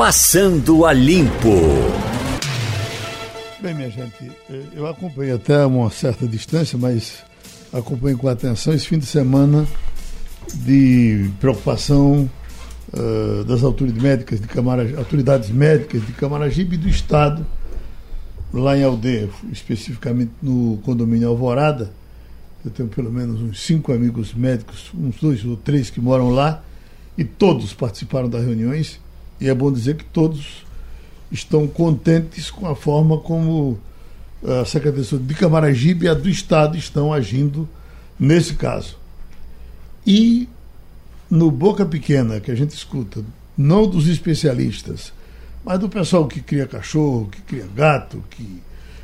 Passando a Limpo. Bem, minha gente, eu acompanho até uma certa distância, mas acompanho com atenção esse fim de semana de preocupação uh, das autoridades médicas de Camara, autoridades médicas de Camaragibe e do Estado, lá em Aldeia, especificamente no condomínio Alvorada. Eu tenho pelo menos uns cinco amigos médicos, uns dois ou três que moram lá, e todos participaram das reuniões, e é bom dizer que todos estão contentes com a forma como a Secretaria de Camaragibe e a do Estado estão agindo nesse caso. E no Boca Pequena, que a gente escuta, não dos especialistas, mas do pessoal que cria cachorro, que cria gato, que,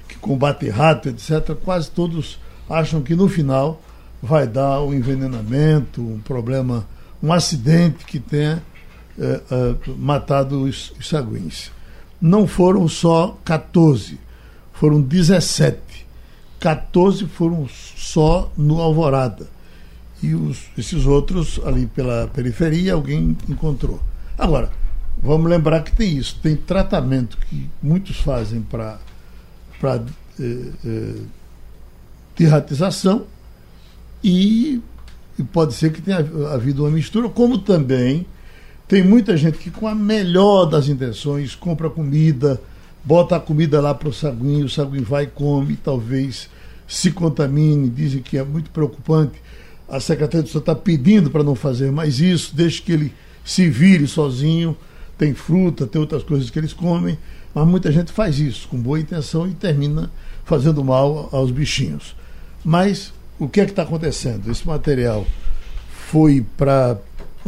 que combate rato, etc., quase todos acham que no final vai dar um envenenamento, um problema, um acidente que tenha é, é, matado os, os saguins. Não foram só 14, foram 17. 14 foram só no Alvorada. E os, esses outros ali pela periferia alguém encontrou. Agora, vamos lembrar que tem isso, tem tratamento que muitos fazem para eh, eh, derratização e, e pode ser que tenha havido uma mistura, como também tem muita gente que, com a melhor das intenções, compra comida, bota a comida lá para o saguinho, o saguinho vai e come, talvez se contamine. Dizem que é muito preocupante. A Secretaria de Saúde está pedindo para não fazer mais isso, deixe que ele se vire sozinho. Tem fruta, tem outras coisas que eles comem, mas muita gente faz isso com boa intenção e termina fazendo mal aos bichinhos. Mas o que é que está acontecendo? Esse material foi para,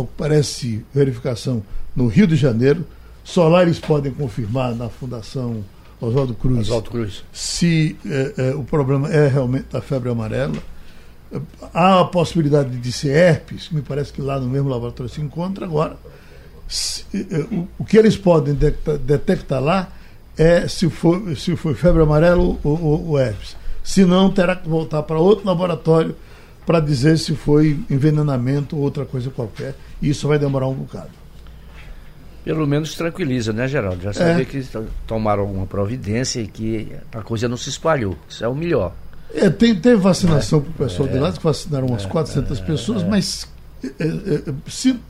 parece verificação, no Rio de Janeiro. Solares podem confirmar na Fundação Oswaldo Cruz, Oswaldo Cruz. se é, é, o problema é realmente da febre amarela. Há a possibilidade de ser herpes, que me parece que lá no mesmo laboratório se encontra. Agora, se, é, o, o, que eles podem detectar, detectar, lá é se for, se foi febre amarela ou, ou, ou herpes. Se não, terá que voltar para outro laboratório para dizer se foi envenenamento ou outra coisa qualquer. E isso vai demorar um bocado. Pelo menos tranquiliza, né, Geraldo? Já sabia é. que tomaram alguma providência e que a coisa não se espalhou. Isso é o melhor. É, tem, teve vacinação é. para o pessoal é. de lá, que vacinaram umas é. 400 pessoas, é. mas é, é, se,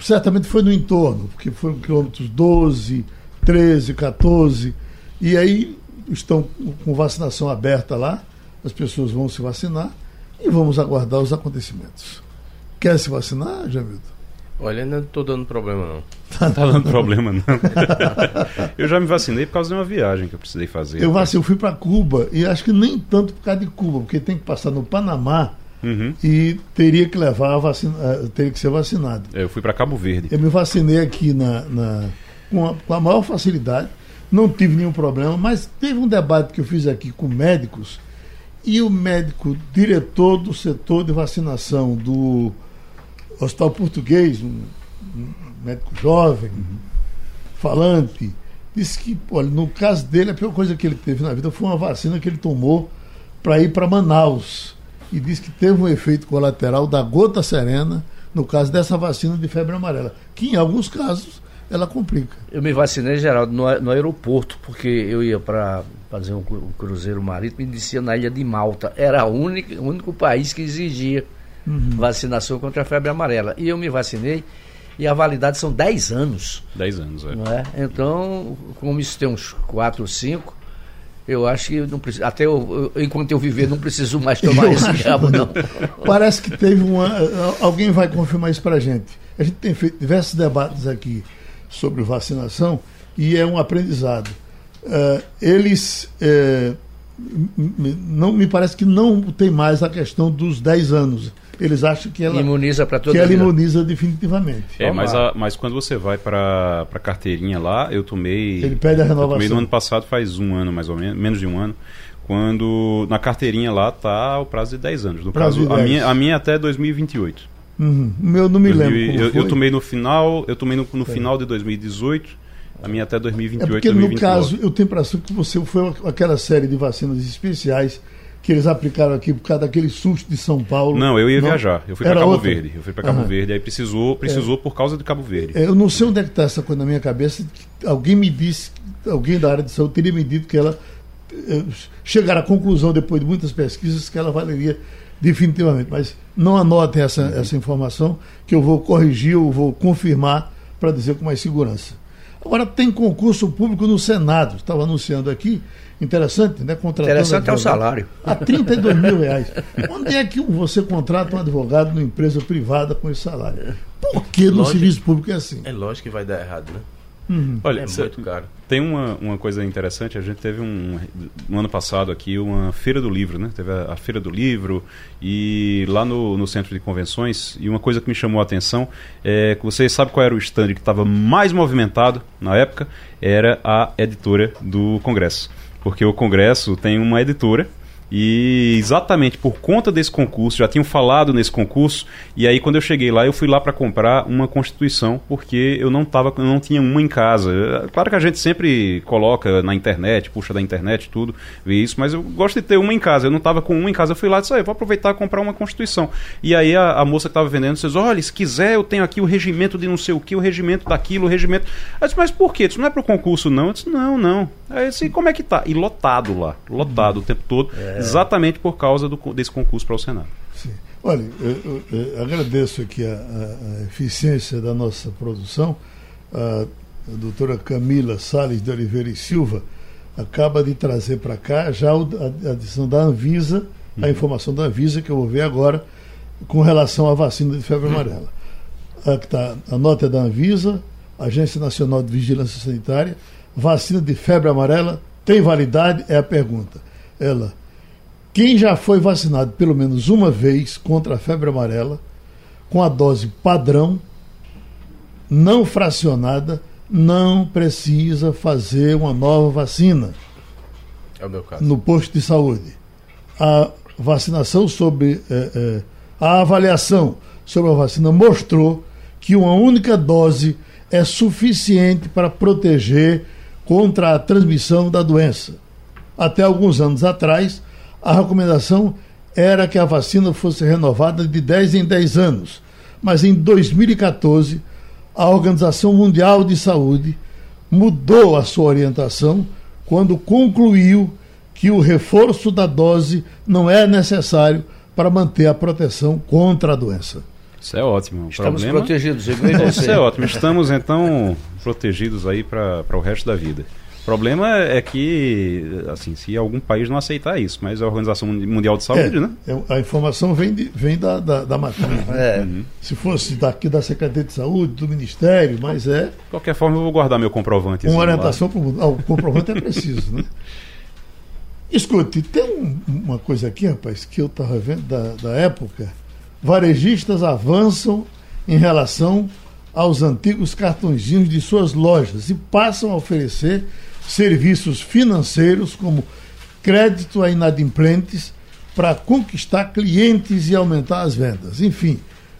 certamente foi no entorno, porque foram quilômetros 12, 13, 14, e aí estão com vacinação aberta lá, as pessoas vão se vacinar e vamos aguardar os acontecimentos. Quer se vacinar, Jamildo? Olha, não estou dando problema não. Não tá dando problema não. eu já me vacinei por causa de uma viagem que eu precisei fazer. Eu vacinei, eu fui para Cuba e acho que nem tanto por causa de Cuba, porque tem que passar no Panamá uhum. e teria que levar a vacina, eh, teria que ser vacinado. Eu fui para Cabo Verde. Eu me vacinei aqui na, na com, a, com a maior facilidade não tive nenhum problema, mas teve um debate que eu fiz aqui com médicos e o médico diretor do setor de vacinação do Hospital Português, um, médico jovem, uhum. falante, disse que, olha, no caso dele, a pior coisa que ele teve na vida foi uma vacina que ele tomou para ir para Manaus. E disse que teve um efeito colateral da gota serena, no caso dessa vacina de febre amarela, que em alguns casos ela complica. Eu me vacinei, Geraldo, no, no aeroporto, porque eu ia para fazer um, um, cruzeiro marítimo e descia na ilha de Malta. Era o único, o único país que exigia uhum. vacinação contra a febre amarela. E eu me vacinei e a validade são 10 anos. 10 anos, é. Não é. Então, como isso tem uns 4 ou 5, eu acho que não preciso, até eu, eu, enquanto eu viver não preciso mais tomar eu esse diabo, não. Parece que teve uma. Alguém vai confirmar isso para a gente. A gente tem feito diversos debates aqui sobre vacinação e é um aprendizado. Uh, eles uh, não me parece que não tem mais a questão dos 10 anos. Eles acham que ela imuniza para que ela imuniza definitivamente. É, mas, a, mas quando você vai para a carteirinha lá, eu tomei. Ele pede a renovação. Eu tomei no ano passado, faz um ano mais ou menos, menos de um ano. Quando na carteirinha lá tá o prazo de 10 anos. No prazo caso, a minha, a minha é até 2028. Uhum. Meu não me 2000, lembro. Eu, eu, tomei no final, eu tomei no, no é. final de 2018. A minha até 2028, é porque 2029. no caso, eu tenho a impressão que você foi aquela série de vacinas especiais que eles aplicaram aqui por causa daquele susto de São Paulo. Não, eu ia não? viajar. Eu fui para Cabo outra? Verde. Eu fui para Cabo. Verde, aí precisou, precisou é. por causa de Cabo Verde. É, eu não sei onde é que está essa coisa na minha cabeça. Alguém me disse, alguém da área de saúde teria me dito que ela eh, chegar à conclusão, depois de muitas pesquisas, que ela valeria definitivamente. Mas não anotem essa, uhum. essa informação, que eu vou corrigir, eu vou confirmar para dizer com mais segurança. Agora, tem concurso público no Senado, estava anunciando aqui, interessante, né? Contratando interessante é o salário. A 32 mil reais. Onde é que você contrata um advogado numa empresa privada com esse salário? Por que no lógico, serviço público é assim? É lógico que vai dar errado, né? Uhum. Olha, é muito caro. Tem uma, uma coisa interessante, a gente teve um, no ano passado aqui uma feira do livro, né? Teve a, a feira do livro e lá no, no centro de convenções, e uma coisa que me chamou a atenção é que vocês sabem qual era o stand que estava mais movimentado na época? Era a editora do Congresso. Porque o Congresso tem uma editora e exatamente por conta desse concurso, já tinham falado nesse concurso, e aí quando eu cheguei lá, eu fui lá para comprar uma Constituição, porque eu não tava, eu não tinha uma em casa. Claro que a gente sempre coloca na internet, puxa da internet tudo, vê isso, mas eu gosto de ter uma em casa. Eu não tava com uma em casa, eu fui lá e disse, ah, eu vou aproveitar e comprar uma Constituição. E aí a, a moça que estava vendendo disse, olha, se quiser, eu tenho aqui o regimento de não sei o que, o regimento daquilo, o regimento. Eu disse, mas por quê? Isso não é pro concurso, não? Eu disse, não, não. Aí eu disse, como é que tá? E lotado lá, lotado o tempo todo. É exatamente por causa do, desse concurso para o Senado. Sim. Olha, eu, eu, eu agradeço aqui a, a, eficiência da nossa produção. A, a doutora Camila Salles de Oliveira e Silva acaba de trazer para cá já a, adição da Anvisa, a uhum. informação da Anvisa que eu vou ver agora com relação à vacina de febre amarela. Aqui tá, a nota é da Anvisa, Agência Nacional de Vigilância Sanitária, vacina de febre amarela tem validade? É a pergunta. Ela quem já foi vacinado pelo menos uma vez contra a febre amarela, com a dose padrão, não fracionada, não precisa fazer uma nova vacina. É o meu caso. No posto de saúde. A vacinação sobre. É, é, a avaliação sobre a vacina mostrou que uma única dose é suficiente para proteger contra a transmissão da doença. Até alguns anos atrás, a recomendação era que a vacina fosse renovada de 10 em 10 anos. Mas em 2014, a Organização Mundial de Saúde mudou a sua orientação quando concluiu que o reforço da dose não é necessário para manter a proteção contra a doença. Isso é ótimo. Estamos problema... protegidos, Isso é ótimo. Estamos então protegidos aí para o resto da vida. O problema é que, assim, se algum país não aceitar isso, mas a Organização Mundial de Saúde, é, né? É, a informação vem, de, vem da, da, da matriz. Né? É. Uhum. Se fosse daqui da Secretaria de Saúde, do Ministério, mas é. De qualquer forma, eu vou guardar meu comprovante. Uma orientação para o ah, O comprovante é preciso, né? Escute, tem um, uma coisa aqui, rapaz, que eu estava vendo da, da época. Varejistas avançam em relação aos antigos cartõezinhos de suas lojas e passam a oferecer serviços financeiros como crédito a inadimplentes para conquistar clientes e aumentar as vendas. Enfim,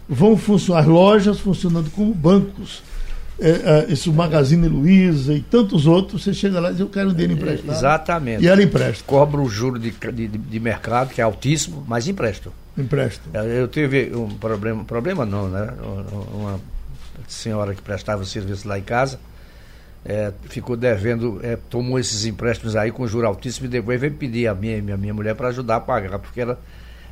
vão funcionar lojas funcionando como bancos. É, é, esse Magazine Luiza e tantos outros, você chega lá e diz, eu quero um dinheiro emprestado. Exatamente. E ela empresta. Cobra o juro de, de, de mercado, que é altíssimo, mas empresta. Empresta. É, eu tive um problema, problema não, né? Uma senhora que prestava serviço lá em casa, é, ficou devendo, é, tomou esses empréstimos aí com juro altíssimo e depois veio pedir a minha, minha, minha mulher para ajudar a pagar, porque ela,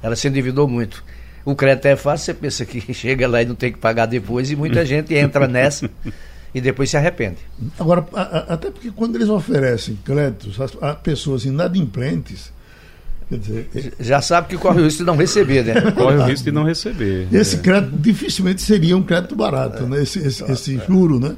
ela se endividou muito. O crédito é fácil, você pensa que chega lá e não tem que pagar depois, e muita gente entra nessa e depois se arrepende. Agora, a, a, até porque quando eles oferecem créditos a, a pessoas inadimplentes, Dizer, já sabe que corre o risco de não receber, né? Corre o risco de não receber. Esse é. crédito dificilmente seria um crédito barato, é. né? Esse, esse, esse juro, né?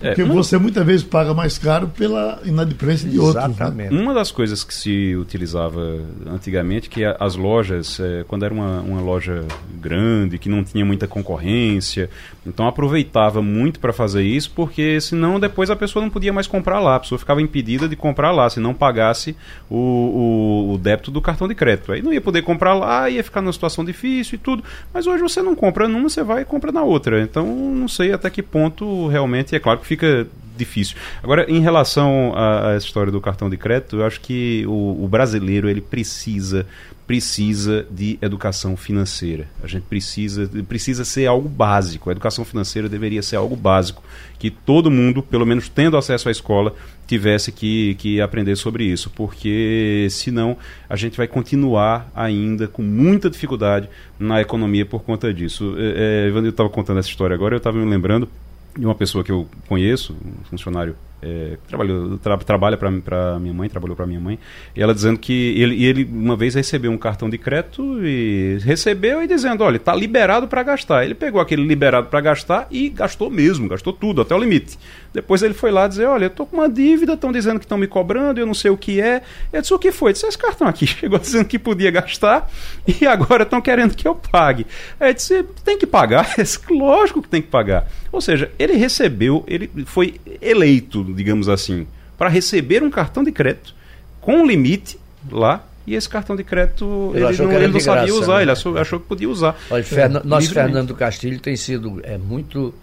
É, Porque você muitas vezes paga mais caro pela inadimplência de outros. Né? Exatamente. Né? Uma das coisas que se utilizava antigamente, que as lojas, é, quando era uma, uma loja grande, que não tinha muita concorrência, então aproveitava muito para fazer isso, porque senão depois a pessoa não podia mais comprar lá, a pessoa ficava impedida de comprar lá, se não pagasse o, o, o débito do cartão de crédito. Aí não ia poder comprar lá, ia ficar numa situação difícil e tudo. Mas hoje você não compra numa, você vai e compra na outra. Então não sei até que ponto realmente, é claro que fica difícil. Agora, em relação essa história do cartão de crédito, eu acho que o, o brasileiro ele precisa precisa de educação financeira. A gente precisa precisa ser algo básico. A educação financeira deveria ser algo básico que todo mundo, pelo menos tendo acesso à escola, tivesse que, que aprender sobre isso, porque senão a gente vai continuar ainda com muita dificuldade na economia por conta disso. É, é, estava contando essa história agora, eu estava me lembrando de uma pessoa que eu conheço, um funcionário é, trabalhou, tra, trabalha para minha mãe, trabalhou para minha mãe, e ela dizendo que ele, ele uma vez recebeu um cartão de crédito e recebeu e dizendo, olha, está liberado para gastar. Ele pegou aquele liberado para gastar e gastou mesmo, gastou tudo, até o limite. Depois ele foi lá dizer, olha, eu estou com uma dívida, estão dizendo que estão me cobrando, eu não sei o que é. Eu disse, o que foi? Eu disse, esse cartão aqui chegou dizendo que podia gastar e agora estão querendo que eu pague. Aí eu disse, tem que pagar? Lógico que tem que pagar. Ou seja, ele recebeu, ele foi eleito digamos assim, para receber um cartão de crédito com um limite lá e esse cartão de crédito ele, não, ele não sabia usar, né? ele achou, achou, que podia usar. Olha, é, nós, Fernando Castilho, tem sido é, muito,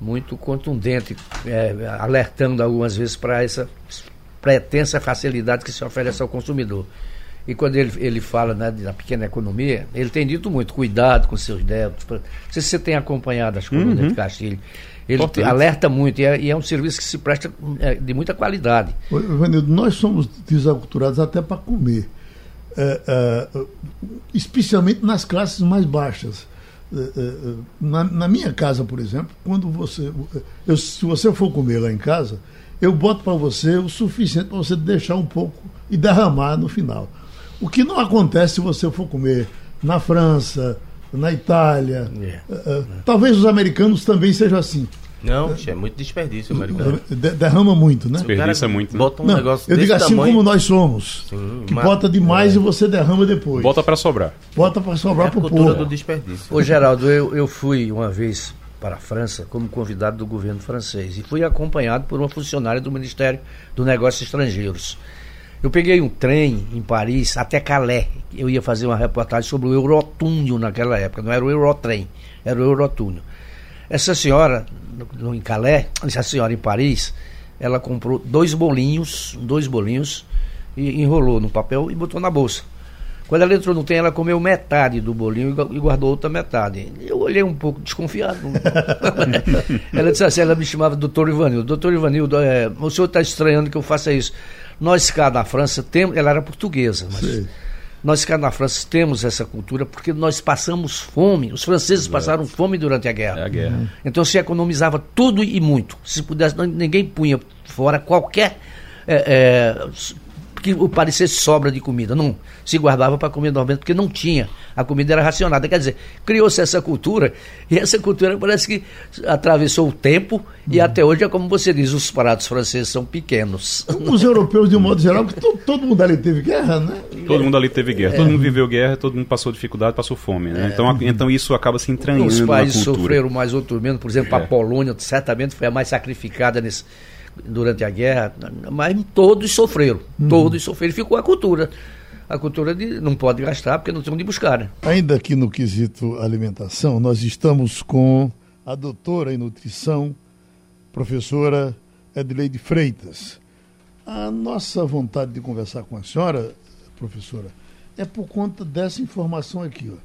muito contundente, é, alertando algumas vezes para essa pretensa facilidade que se oferece ao consumidor. E quando ele, ele fala né, da pequena economia, ele tem dito muito, cuidado com seus débitos. Não sei se você tem acompanhado as colunas uhum. de Castilho. Ele alerta muito e é, e é, um serviço que se presta é, de muita qualidade. Vanildo, nós somos desaculturados até para comer, é, é, especialmente nas classes mais baixas. É, é, na, na, minha casa, por exemplo, quando você. Eu, se você for comer lá em casa, eu boto para você o suficiente para você deixar um pouco e derramar no final. O que não acontece se você for comer na França, na Itália. É. Uh, talvez os americanos também sejam assim. Não, é muito desperdício americano. De, derrama muito, né? Desperdiça muito. Né? Bota um não, negócio eu digo assim tamanho. como nós somos. Sim, que mas, bota demais é. e você derrama depois. Bota para sobrar. Bota para sobrar é pro povo. do desperdício. Ô Geraldo, eu, eu fui uma vez para a França como convidado do governo francês e fui acompanhado por uma funcionária do Ministério dos Negócios Estrangeiros. Eu peguei um trem em Paris até Calais. Eu ia fazer uma reportagem sobre o Eurotúnel naquela época. Não era o Eurotrem, era o Eurotúnel. Essa senhora, no, em Calais, essa senhora em Paris, ela comprou dois bolinhos, dois bolinhos, e enrolou no papel e botou na bolsa. Quando ela entrou no trem, ela comeu metade do bolinho e guardou outra metade. Eu olhei um pouco desconfiado. ela disse assim, ela me chamava doutor Ivanildo. Doutor Ivanildo, é, o senhor está estranhando que eu faça isso. Nós cá na França temos, ela era portuguesa, mas Sim. nós cá na França temos essa cultura porque nós passamos fome. Os franceses Exato. passaram fome durante a guerra. É a guerra. Uhum. Então se economizava tudo e muito. Se pudesse, ninguém punha fora qualquer é, é, que parecesse sobra de comida. Não se guardava para comer normalmente, porque não tinha. A comida era racionada. Quer dizer, criou-se essa cultura, e essa cultura parece que atravessou o tempo, e hum. até hoje é como você diz, os pratos franceses são pequenos. Os europeus, de um modo geral, porque todo, todo mundo ali teve guerra, né? Todo mundo ali teve guerra, é. todo mundo viveu guerra, todo mundo passou dificuldade, passou fome, né? É. Então, então isso acaba se entranhando Os países sofreram mais outro menos, por exemplo, é. a Polônia certamente foi a mais sacrificada nesse durante a guerra, mas todos sofreram, uhum. todos sofreram. Ficou a cultura. A cultura de não pode gastar porque não tem onde buscar. Né? Ainda aqui no quesito alimentação, nós estamos com a doutora em nutrição, professora Edileide Freitas. A nossa vontade de conversar com a senhora, professora, é por conta dessa informação aqui. Ó.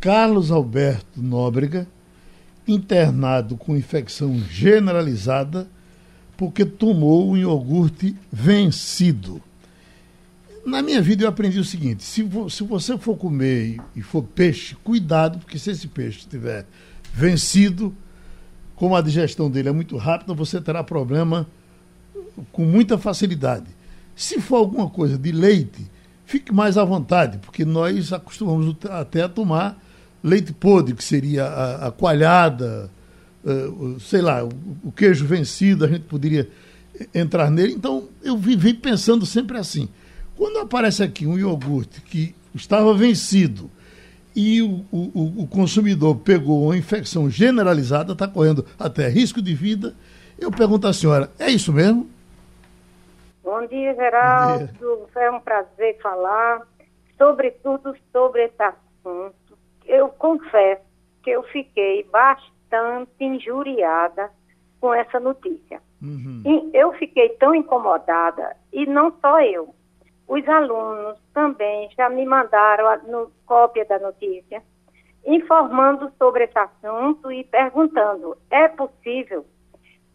Carlos Alberto Nóbrega, internado com infecção generalizada porque tomou um iogurte vencido. Na minha vida eu aprendi o seguinte: se, vo, se você for comer e, for peixe, cuidado, porque se esse peixe estiver vencido, como a digestão dele é muito rápida, você terá problema com muita facilidade. Se for alguma coisa de leite, fique mais à vontade, porque nós acostumamos até a tomar leite podre, que seria a, a coalhada, uh, sei lá, o, o, queijo vencido, a gente poderia entrar nele. Então, eu vivi pensando sempre assim. Quando aparece aqui um iogurte que estava vencido e o, o, o consumidor pegou uma infecção generalizada, está correndo até risco de vida, eu pergunto à senhora, é isso mesmo? Bom dia, Geraldo. Bom dia. É um prazer falar, sobretudo sobre esse assunto. Eu confesso que eu fiquei bastante bastante injuriada com essa notícia. Uhum. eu fiquei tão incomodada, e não só eu. Os alunos também já me mandaram a no, cópia da notícia, informando sobre esse assunto e perguntando: é possível?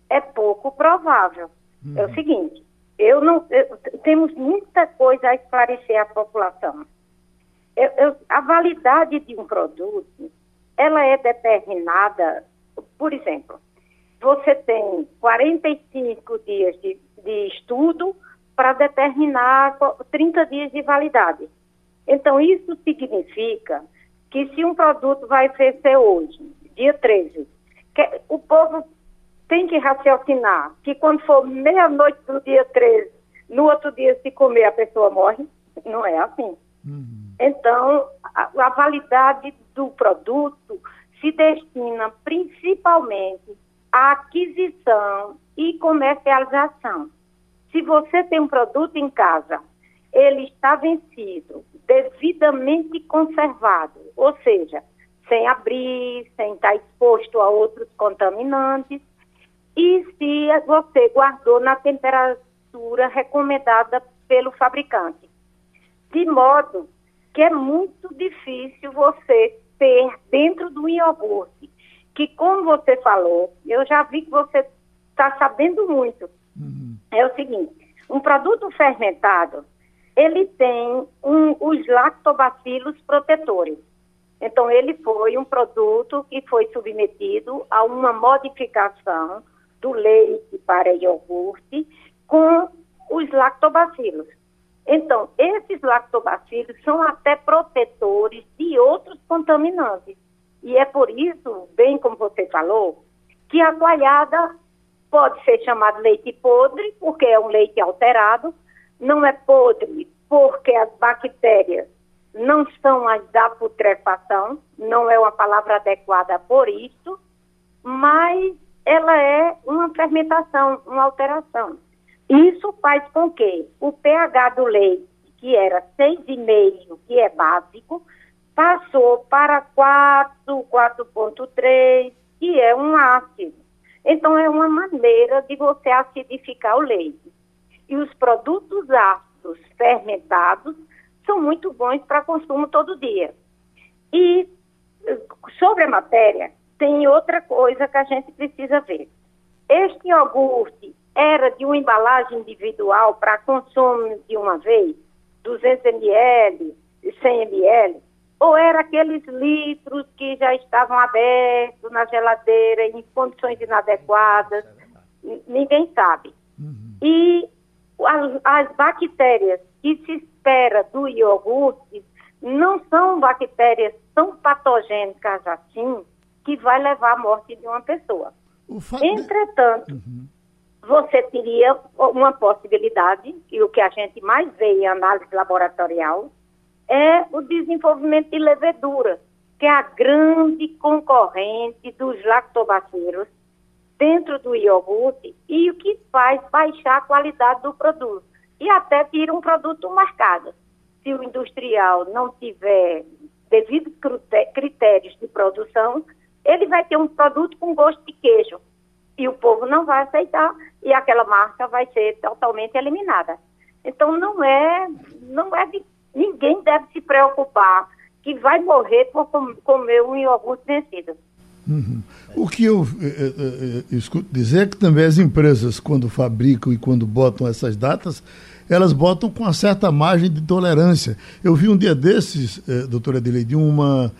É pouco provável. Uhum. É o uhum. seguinte: eu não, eu, temos muita coisa a esclarecer à população. Eu, eu, a validade de um produto, ela é determinada, por exemplo, você tem 45 dias de, de estudo para determinar 30 dias de validade. Então, isso significa que se um produto vai vencer hoje, dia 13, o povo tem que raciocinar que quando for meia-noite do dia 13, no outro dia se comer a pessoa morre. Não é assim. Uhum. Então, a, a validade do produto se destina principalmente à aquisição e comercialização. Se você tem um produto em casa, ele está vencido, devidamente conservado, ou seja, sem abrir, sem estar exposto a outros contaminantes, e se você guardou na temperatura recomendada pelo fabricante. De modo que é muito difícil você ter dentro do iogurte, que como você falou, eu já vi que você está sabendo muito. Uhum. É o seguinte, um produto fermentado, ele tem um, os lactobacilos protetores. Então, ele foi um produto que foi submetido a uma modificação do leite para iogurte com os lactobacilos. Então, esses lactobacilos são até protetores de outros contaminantes. E é por isso, bem como você falou, que a coalhada pode ser chamada leite podre, porque é um leite alterado, não é podre porque as bactérias não são as da putrefação, não é uma palavra adequada por isso, mas ela é uma fermentação, uma alteração. Isso faz com que o pH do leite, que era 6,5, que é básico, passou para 4, 4,3, que é um ácido. Então, é uma maneira de você acidificar o leite. E os produtos ácidos fermentados são muito bons para consumo todo dia. E sobre a matéria, tem outra coisa que a gente precisa ver. Este iogurte era de uma embalagem individual para consumo de uma vez, 200 ml, 100 ml, ou era aqueles litros que já estavam abertos na geladeira em condições inadequadas? Ninguém sabe. Uhum. E as, as bactérias que se espera do iogurte não são bactérias tão patogênicas assim que vai levar à morte de uma pessoa. Entretanto, uhum. Você teria uma possibilidade, e o que a gente mais vê em análise laboratorial, é o desenvolvimento de levedura, que é a grande concorrente dos lactobacilos dentro do iogurte e o que faz baixar a qualidade do produto e até tira um produto marcado. Se o industrial não tiver devidos critérios de produção, ele vai ter um produto com gosto de queijo e o povo não vai aceitar e aquela marca vai ser totalmente eliminada. Então não é, não é ninguém deve se preocupar que vai morrer por comer um iogurte vencido. Uhum. O que eu eh, eh, eh, escuto dizer é que também as empresas, quando fabricam e quando botam essas datas, elas botam com uma certa margem de tolerância. Eu vi um dia desses, eh, doutora Adelaide, uma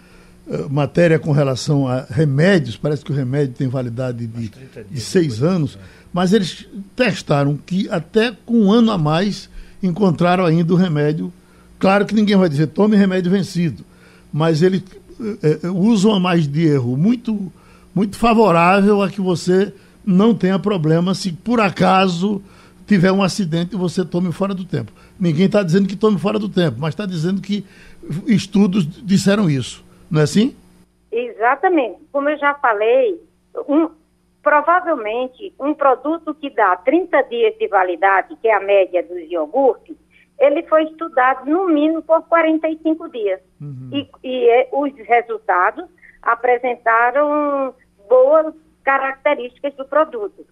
eh, matéria com relação a remédios, parece que o remédio tem validade de, de seis anos, né? mas eles testaram que até com um ano a mais encontraram ainda o remédio. Claro que ninguém vai dizer tome remédio vencido, mas eles é, usam a mais de erro muito, muito favorável a que você não tenha problema se por acaso tiver um acidente e você tome fora do tempo. Ninguém está dizendo que tome fora do tempo, mas está dizendo que estudos disseram isso. Não é assim? Exatamente. Como eu já falei, um, provavelmente um produto que dá 30 dias de validade, que é a média dos iogurtes, ele foi estudado no mínimo por 45 dias. Uhum. E, e é, os resultados apresentaram boas características do produto.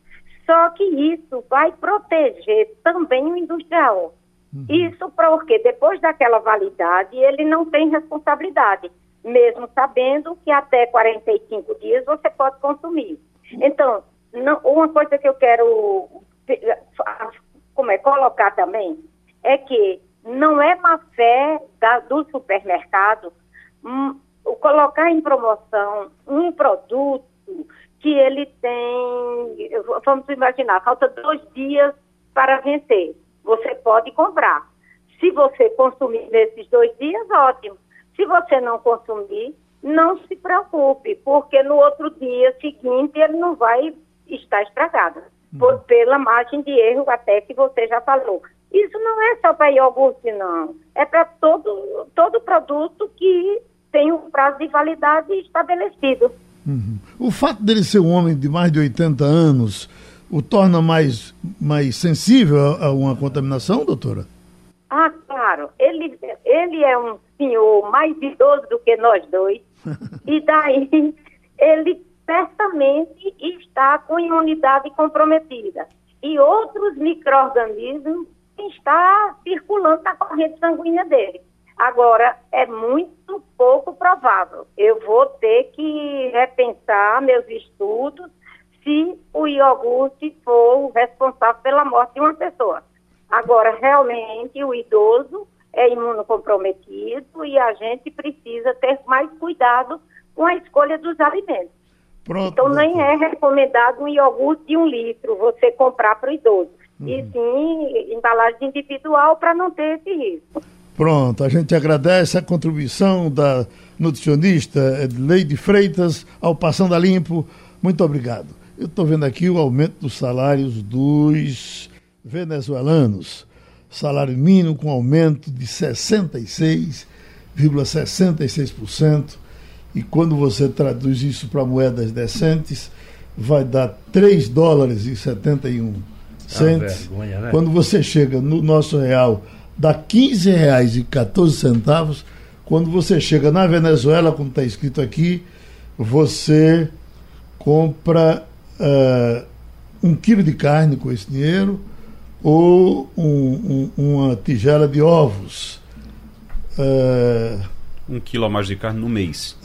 Só que isso vai proteger também o industrial. Uhum. Isso porque depois daquela validade ele não tem responsabilidade, mesmo sabendo que até 45 dias você pode consumir. Então, não, uma coisa que eu quero como é, colocar também é que não é má fé da, do supermercado hum, colocar em promoção um produto que ele tem, vamos imaginar, falta dois dias para vencer. Você pode comprar. Se você consumir nesses dois dias, ótimo. Se você não consumir, não se preocupe, porque no outro dia seguinte ele não vai estar estragado. Uhum. Por, pela margem de erro até que você já falou. Isso não é só para iogurte, não. É para todo, todo produto que tem um prazo de validade estabelecido. Uhum. O fato dele ser um homem de mais de 80 anos o torna mais, mais sensível a, a uma contaminação, doutora? Ah, claro. Ele, ele é um senhor mais idoso do que nós dois. e daí ele certamente está com imunidade comprometida. E outros micro-organismos estão circulando na corrente sanguínea dele. Agora, é muito pouco provável. Eu vou ter que repensar meus estudos se o iogurte for o responsável pela morte de uma pessoa. Agora, realmente, o idoso é imunocomprometido e a gente precisa ter mais cuidado com a escolha dos alimentos. Pronto, então, nem é recomendado um iogurte de um litro você comprar para o idoso. Uhum. E sim, embalagem individual para não ter esse risco. Pronto, a gente agradece a contribuição da nutricionista Leide Freitas ao Passando a Limpo. Muito obrigado. Eu estou vendo aqui o aumento dos salários dos venezuelanos. Salário mínimo com aumento de 66,66%. E quando você traduz isso para moedas decentes, vai dar 3 dólares e 71 centes. Vergonha, né? Quando você chega no nosso real dá 15 reais e 14 centavos. Quando você chega na Venezuela, como está escrito aqui, você compra uh, um quilo de carne com esse dinheiro ou um, um, uma tigela de ovos. Uh, um quilo a mais de carne no mês.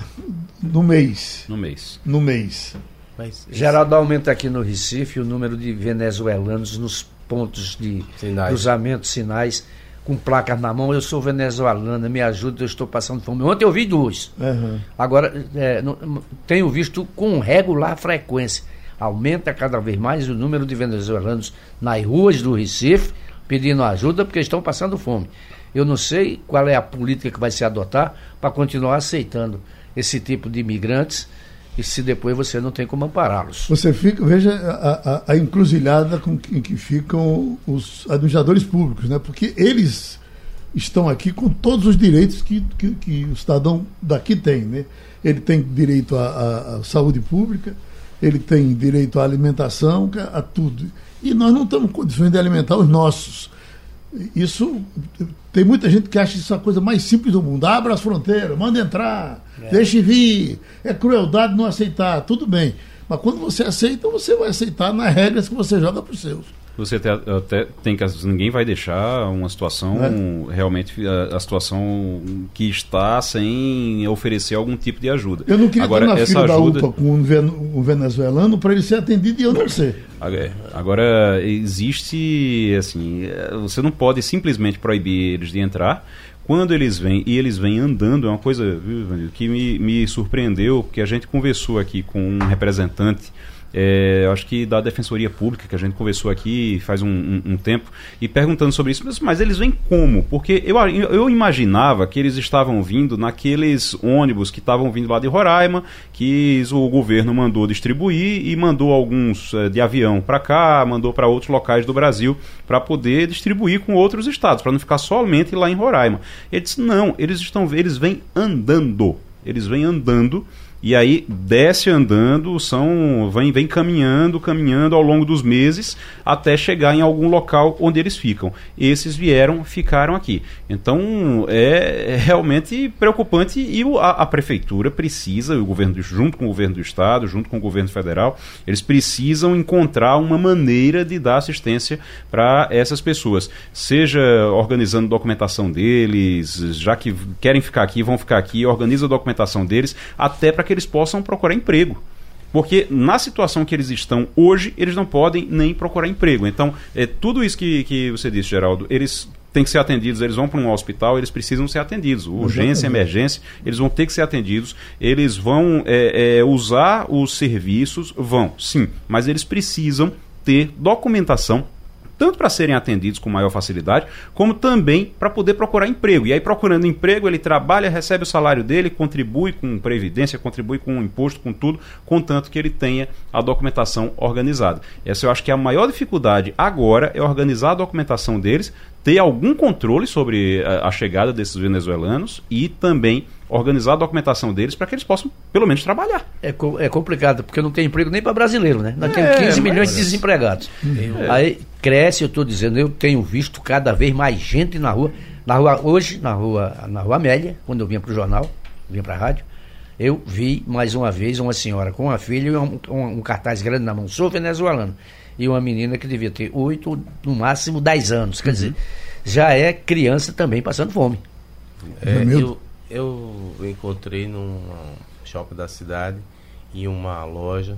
No mês. No mês. No mês. Mas, Geraldo aumenta aqui no Recife o número de venezuelanos nos pontos de sinais. cruzamento, sinais com placas na mão, eu sou venezuelana, me ajuda, eu estou passando fome. Ontem eu vi duas. Uhum. Agora, é, não, tenho visto com regular frequência. Aumenta cada vez mais o número de venezuelanos nas ruas do Recife pedindo ajuda porque estão passando fome. Eu não sei qual é a política que vai se adotar para continuar aceitando esse tipo de imigrantes e se depois você não tem como ampará-los. Você fica, veja a, a, a encruzilhada com que, em que ficam os administradores públicos, né? Porque eles estão aqui com todos os direitos que, que, que o cidadão daqui tem, né? Ele tem direito à, saúde pública, ele tem direito à alimentação, a tudo. E nós não temos condições de alimentar os nossos. Isso tem muita gente que acha isso a coisa mais simples do mundo. Abra as fronteiras, manda entrar, é. deixe vir. É crueldade não aceitar, tudo bem. Mas quando você aceita, você vai aceitar nas regras que você joga para os seus. Você até, até, tem que. Ninguém vai deixar uma situação, é. realmente, a, a, situação que está sem oferecer algum tipo de ajuda. Eu não queria Agora, estar na essa fila ajuda... da UPA com um venezuelano para ele ser atendido e eu não ser. Agora, existe. assim Você não pode simplesmente proibir eles de entrar quando eles vêm e eles vêm andando, é uma coisa viu, que me, me surpreendeu, porque a gente conversou aqui com um representante é, acho que da Defensoria Pública, que a gente conversou aqui faz um, um, um, tempo, e perguntando sobre isso, mas eles vêm como? Porque eu, eu imaginava que eles estavam vindo naqueles ônibus que estavam vindo lá de Roraima, que o governo mandou distribuir e mandou alguns é, de avião para cá, mandou para outros locais do Brasil para poder distribuir com outros estados, para não ficar somente lá em Roraima. Ele disse: não, eles estão eles vêm andando. Eles vêm andando e aí desce andando, são vem, vem caminhando, caminhando ao longo dos meses até chegar em algum local onde eles ficam. Esses vieram, ficaram aqui. Então é, é realmente preocupante e a, a, prefeitura precisa, o governo junto com o governo do estado, junto com o governo federal, eles precisam encontrar uma maneira de dar assistência para essas pessoas, seja organizando documentação deles, já que querem ficar aqui, vão ficar aqui, organiza a documentação deles, até para que eles possam procurar emprego. Porque na situação que eles estão hoje, eles não podem nem procurar emprego. Então, é, tudo isso que, que você disse, Geraldo, eles têm que ser atendidos, eles vão para um hospital, eles precisam ser atendidos. Urgência, emergência, eles vão ter que ser atendidos, eles vão é, é, usar os serviços, vão, sim, mas eles precisam ter documentação tanto para serem atendidos com maior facilidade, como também para poder procurar emprego. E aí, procurando emprego, ele trabalha, recebe o salário dele, contribui com previdência, contribui com imposto, com tudo, contanto que ele tenha a documentação organizada. Essa eu acho que é a maior dificuldade agora é organizar a documentação deles, ter algum controle sobre a, a chegada desses venezuelanos e também organizar a documentação deles para que eles possam, pelo menos, trabalhar. É, é complicado, porque não tem emprego nem para brasileiro, né? Nós é, temos 15 milhões de desempregados. É. Aí cresce, eu estou dizendo, eu tenho visto cada vez mais gente na rua. Na rua hoje, na rua, na rua Amélia, quando eu vinha para o jornal, vinha para a rádio, eu vi mais uma vez uma senhora com uma filha e um, um, um cartaz grande na mão, sou venezuelano. E uma menina que devia ter oito, no máximo dez anos. Quer uhum. dizer, já é criança também passando fome. É, eu, eu encontrei num shopping da cidade, em uma loja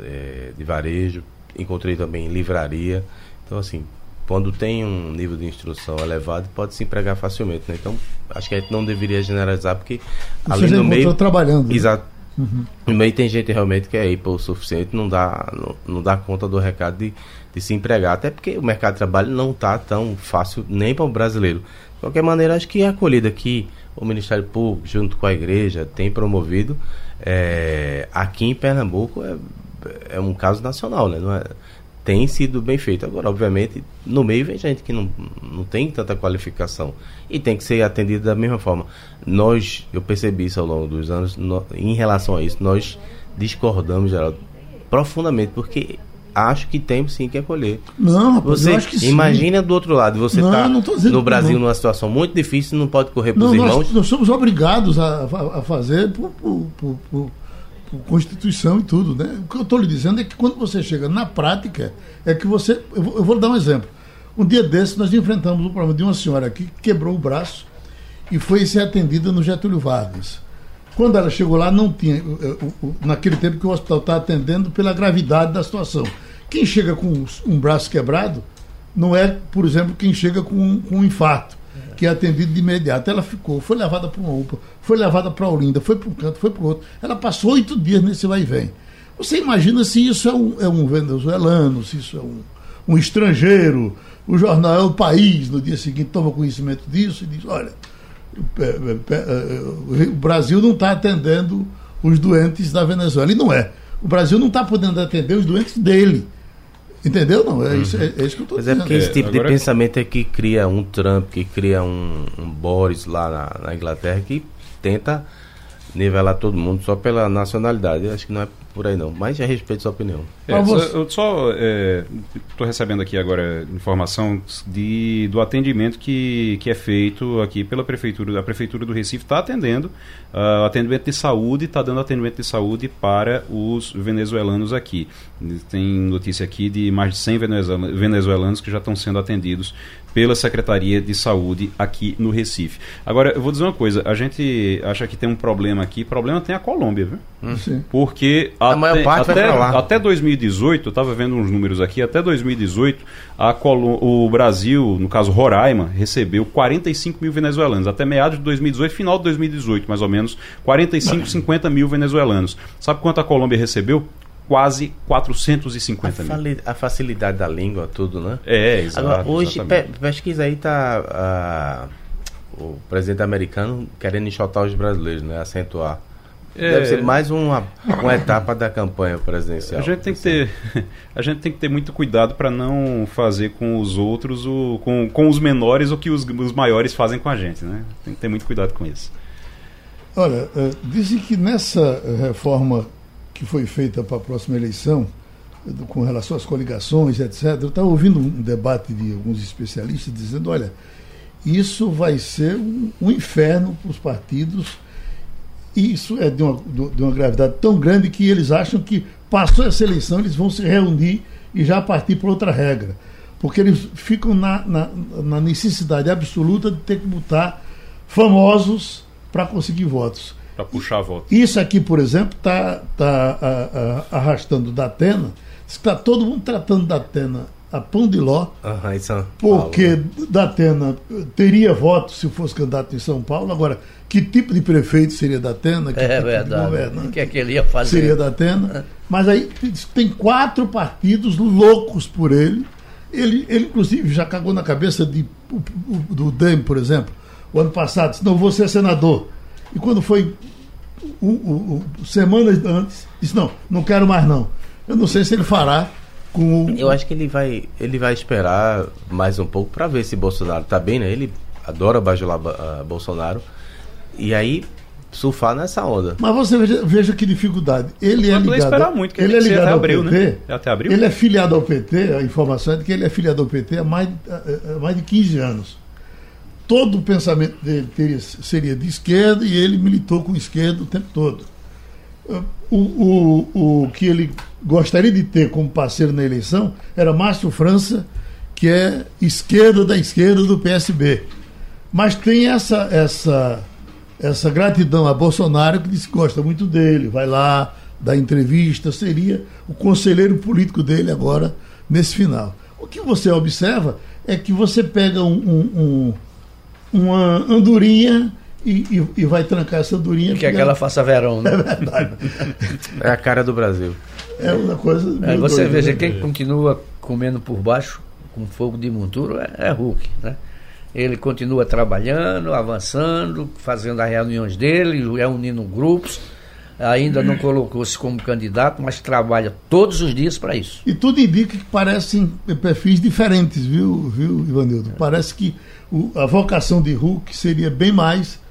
é, de varejo, encontrei também em livraria. Então, assim, quando tem um nível de instrução elevado, pode se empregar facilmente. Né? Então, acho que a gente não deveria generalizar, porque Você ali no meio. trabalhando. Né? Exato. Uhum. No meio tem gente realmente que é aí o suficiente, não dá, não, não dá conta do recado de, de se empregar. Até porque o mercado de trabalho não está tão fácil nem para o brasileiro. De qualquer maneira, acho que a acolhida aqui o Ministério Público, junto com a igreja, tem promovido. É, aqui em Pernambuco é, é um caso nacional, né? Não é, tem sido bem feito. Agora, obviamente, no meio vem gente que não, não tem tanta qualificação e tem que ser atendido da mesma forma. Nós, eu percebi isso ao longo dos anos, no, em relação a isso, nós discordamos, Geraldo, profundamente, porque acho que tem sim que acolher. Não, você eu acho que imagina sim. do outro lado, você está no Brasil numa situação muito difícil, não pode correr para os irmãos. Nós, nós, somos obrigados a, a fazer por, por, por, por, Constituição e tudo, né? O que eu estou lhe dizendo é que quando você chega na prática, é que você. Eu vou, eu vou dar um exemplo. Um dia desse nós enfrentamos o problema de uma senhora aqui que quebrou o braço e foi ser atendida no Getúlio Vargas. Quando ela chegou lá, não tinha, naquele tempo que o hospital está atendendo pela gravidade da situação. Quem chega com um braço quebrado não é, por exemplo, quem chega com, com um infarto, que é atendido de imediato. Ela ficou, foi levada para uma UPA, foi levada para Olinda, foi para um canto, foi para o outro. Ela passou oito dias nesse vai e vem. Você imagina se isso é um, é um venezuelano, se isso é um, um estrangeiro, o jornal é o país, no dia seguinte toma conhecimento disso e diz, olha, o Brasil não está atendendo os doentes da Venezuela. E não é. O Brasil não está podendo atender os doentes dele. Entendeu? Não, é, isso, é, é isso que eu estou dizendo. Mas é porque esse tipo é, de pensamento é que cria um Trump, que cria um, um Boris lá na, na, Inglaterra, que tenta nivelar todo mundo só pela nacionalidade. Eu acho que não é por aí não, mas a respeito da sua opinião. É, você... Eu só estou é, recebendo aqui agora informação de, do atendimento que, que é feito aqui pela prefeitura. A prefeitura do Recife está atendendo uh, atendimento de saúde, está dando atendimento de saúde para os venezuelanos aqui. Tem notícia aqui de mais de 100 venezuelanos que já estão sendo atendidos pela Secretaria de Saúde aqui no Recife. Agora, eu vou dizer uma coisa, a gente acha que tem um problema aqui, problema tem a Colômbia, viu? Hum. Porque até, até, até 2018, eu estava vendo uns números aqui, até 2018, a Colô o Brasil, no caso Roraima, recebeu 45 mil venezuelanos. Até meados de 2018, final de 2018, mais ou menos, 45, 50 mil venezuelanos. Sabe quanto a Colômbia recebeu? Quase 450 a mil. A facilidade da língua, tudo, né? É, exato. Agora, hoje, pe pesquisa aí tá uh, o presidente americano querendo enxotar os brasileiros, né? Acentuar. É, Deve ser mais uma, uma etapa da campanha presidencial. A gente tem que ter, a gente tem que ter muito cuidado para não fazer com os outros, o, com, com os menores o que os, os maiores fazem com a gente, né? Tem que ter muito cuidado com isso. Olha, uh, dizem que nessa reforma que foi feita para a próxima eleição, com relação às coligações, etc., eu estava ouvindo um debate de alguns especialistas dizendo: olha, isso vai ser um, um inferno para os partidos. E isso é de uma, de uma gravidade tão grande que eles acham que passou essa eleição, eles vão se reunir e já partir para outra regra. Porque eles ficam na, na, na necessidade absoluta de ter que botar famosos para conseguir votos. Para puxar votos. Isso aqui, por exemplo, está tá, tá arrastando da Atena. Está todo mundo tratando da Atena a pão de ló, uhum, porque Datena teria voto se fosse candidato em São Paulo. Agora, que tipo de prefeito seria Datena? Que é tipo verdade. O que é que ele ia fazer? Seria Datena. É. Mas aí tem quatro partidos loucos por ele. Ele, ele inclusive, já cagou na cabeça de, do DEM, por exemplo, o ano passado, disse, não vou ser senador. E quando foi o, o, o, semanas antes, disse, não, não quero mais não. Eu não sei se ele fará com... Eu acho que ele vai, ele vai esperar mais um pouco para ver se Bolsonaro tá bem, né? Ele adora bajular uh, Bolsonaro. E aí surfar nessa onda. Mas você veja, veja que dificuldade. Ele é ligado, esperar muito, que ele, é ligado ao abril, PT. Né? Até abril. Ele é filiado ao PT, a informação é de que ele é filiado ao PT há mais, há mais de 15 anos. Todo o pensamento dele teria, seria de esquerda e ele militou com esquerda o tempo todo. O, o, o que ele gostaria de ter como parceiro na eleição era Márcio França, que é esquerda da esquerda do PSB. Mas tem essa, essa, essa gratidão a Bolsonaro que diz que gosta muito dele, vai lá, dá entrevista, seria o conselheiro político dele agora, nesse final. O que você observa é que você pega um, um, um, uma andorinha e, e, e, vai trancar essa andorinha. Que é aquela faça verão, né? É verdade. é a cara do Brasil. É uma coisa. É, você doida, veja, né? quem continua comendo por baixo com fogo de monturo é, é Hulk, né? Ele continua trabalhando, avançando, fazendo as reuniões dele, reunindo grupos. Ainda não colocou-se como candidato, mas trabalha todos os dias para isso. E tudo indica que parecem perfis diferentes, viu, viu Ivanildo? É. Parece que o, a vocação de Hulk seria bem mais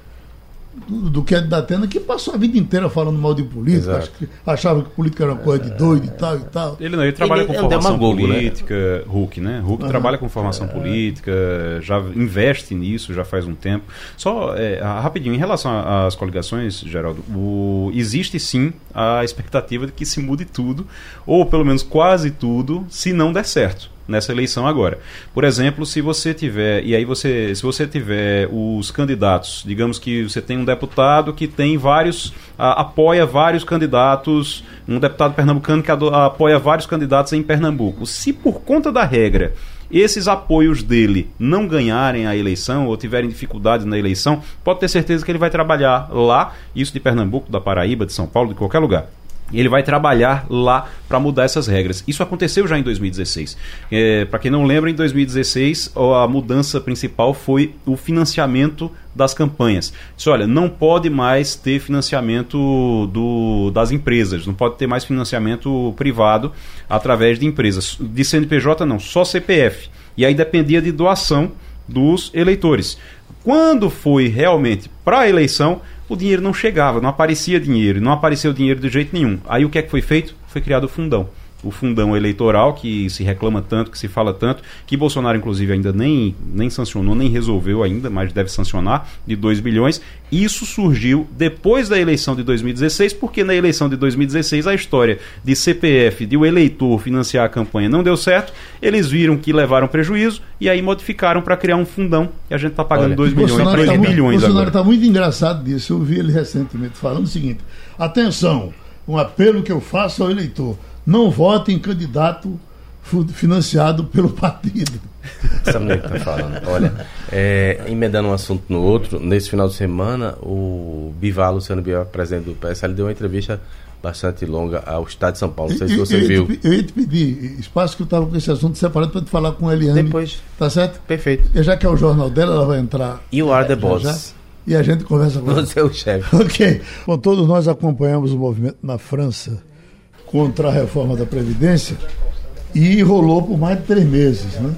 do, do que é da Atena, que passou a vida inteira falando mal de política, que achava que política era uma coisa de doido e tal e tal. Ele não, ele trabalha ele, com é formação política, né? Hulk, né? Hulk uhum. trabalha com formação é. política, já investe nisso já faz um tempo. Só é, rapidinho, em relação às coligações, Geraldo, o, existe sim a expectativa de que se mude tudo, ou pelo menos quase tudo, se não der certo nessa eleição agora. Por exemplo, se você tiver, e aí você, se você tiver os candidatos, digamos que você tem um deputado que tem vários, a, apoia vários candidatos, um deputado pernambucano que apoia vários candidatos em Pernambuco. Se por conta da regra esses apoios dele não ganharem a eleição ou tiverem dificuldades na eleição, pode ter certeza que ele vai trabalhar lá, isso de Pernambuco, da Paraíba, de São Paulo, de qualquer lugar ele vai trabalhar lá para mudar essas regras. Isso aconteceu já em 2016. É, para quem não lembra, em 2016 a mudança principal foi o financiamento das campanhas. Disse, olha, não pode mais ter financiamento do, das empresas, não pode ter mais financiamento privado através de empresas. De CNPJ não, só CPF. E aí dependia de doação dos eleitores. Quando foi realmente para a eleição, o dinheiro não chegava, não aparecia dinheiro, não apareceu dinheiro de jeito nenhum. Aí o que é que foi feito? Foi criado o fundão o fundão eleitoral, que se reclama tanto, que se fala tanto, que Bolsonaro, inclusive, ainda nem, nem sancionou, nem resolveu ainda, mas deve sancionar, de 2 bilhões. Isso surgiu depois da eleição de 2016, porque na eleição de 2016 a história de CPF, de o eleitor financiar a campanha não deu certo, eles viram que levaram prejuízo e aí modificaram para criar um fundão e a gente está pagando 2 bilhões, 3 tá bilhões Bolsonaro está muito engraçado disso, eu vi ele recentemente falando o seguinte, atenção, um apelo que eu faço ao eleitor, não vote em candidato financiado pelo partido. Essa mulher que tá falando. Olha, é, emendando um assunto no outro, nesse final de semana, o Bivar, Luciano Bivar, presidente do PSL, deu uma entrevista bastante longa ao Estado de São Paulo. Não sei se você eu, viu. eu ia te pedir espaço que eu estava com esse assunto separado para te falar com a Eliane. Depois. Tá certo? Perfeito. E já que é o jornal dela, ela vai entrar. You are the boss. Já, e a gente conversa com Você é o chefe. Ok. Bom, todos nós acompanhamos o movimento na França contra a reforma da Previdência e rolou por mais de três meses. Né?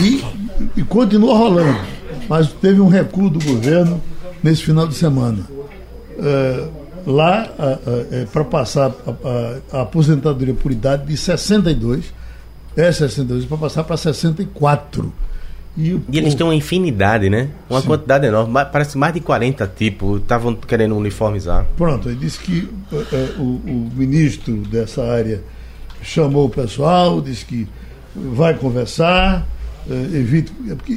E, e continua rolando. Mas teve um recuo do governo nesse final de semana. uh, lá é para passar a, a, a, aposentadoria por idade de 62, é 62, para passar para 64. E, e eles têm uma infinidade, né? Uma sim. quantidade enorme, parece mais de 40 tipos, estavam querendo uniformizar. Pronto, ele disse que uh, o, o ministro dessa área chamou o pessoal, disse que vai conversar, uh, evite.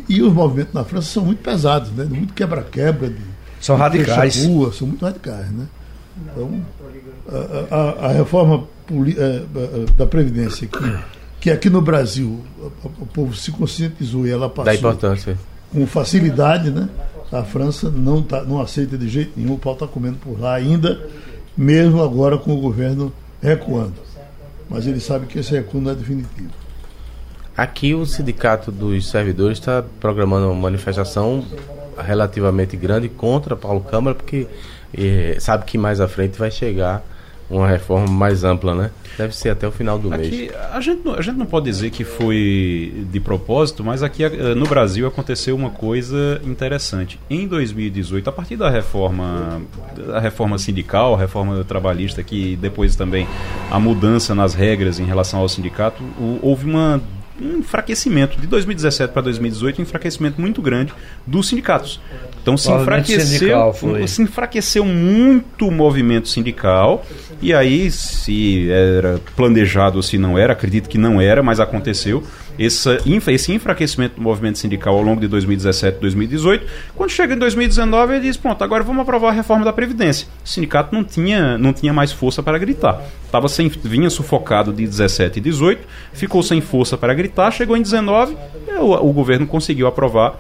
E os movimentos na França são muito pesados, né? Muito quebra-quebra. São radicais. Rua, são muito radicais, né? Então, a, a, a reforma da Previdência que que aqui no Brasil o povo se conscientizou e ela passou com facilidade, né? A França não, tá, não aceita de jeito nenhum, o pau está comendo por lá ainda, mesmo agora com o governo recuando. Mas ele sabe que esse recuo não é definitivo. Aqui o Sindicato dos Servidores está programando uma manifestação relativamente grande contra Paulo Câmara, porque eh, sabe que mais à frente vai chegar uma reforma mais ampla, né? Deve ser até o final do aqui, mês. A gente, a gente não pode dizer que foi de propósito, mas aqui eh, no Brasil aconteceu uma coisa interessante. Em 2018, a partir da reforma, a reforma sindical, a reforma trabalhista, que depois também a mudança nas regras em relação ao sindicato, houve uma um enfraquecimento de 2017 para 2018, um enfraquecimento muito grande dos sindicatos. Então se enfraqueceu, se enfraqueceu muito o movimento sindical e aí se era planejado ou se não era, acredito que não era, mas aconteceu esse, esse enfraquecimento do movimento sindical ao longo de 2017 e 2018. Quando chega em 2019 ele diz, pronto, agora vamos aprovar a reforma da previdência. O sindicato não tinha, não tinha mais força para gritar. Tava sem, vinha sufocado de 17 e 18, ficou sem força para gritar, chegou em 19, o, o governo conseguiu aprovar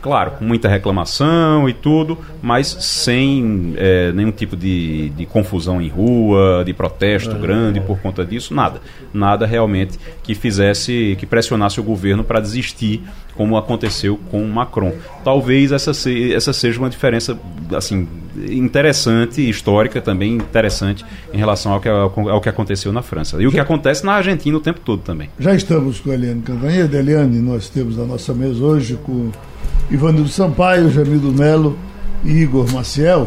Claro, com muita reclamação e tudo, mas sem é, nenhum tipo de, de confusão em rua, de protesto é. grande por conta disso, nada. Nada realmente que fizesse, que pressionasse o governo para desistir, como aconteceu com Macron. Talvez essa, se, essa seja uma diferença assim interessante, histórica também interessante em relação ao que, ao que aconteceu na França. E o que acontece na Argentina o tempo todo também. Já estamos com a Eliane Cantanhede. Eliane, nós temos a nossa mesa hoje com Ivanildo Sampaio, Jamildo Melo e Igor Maciel.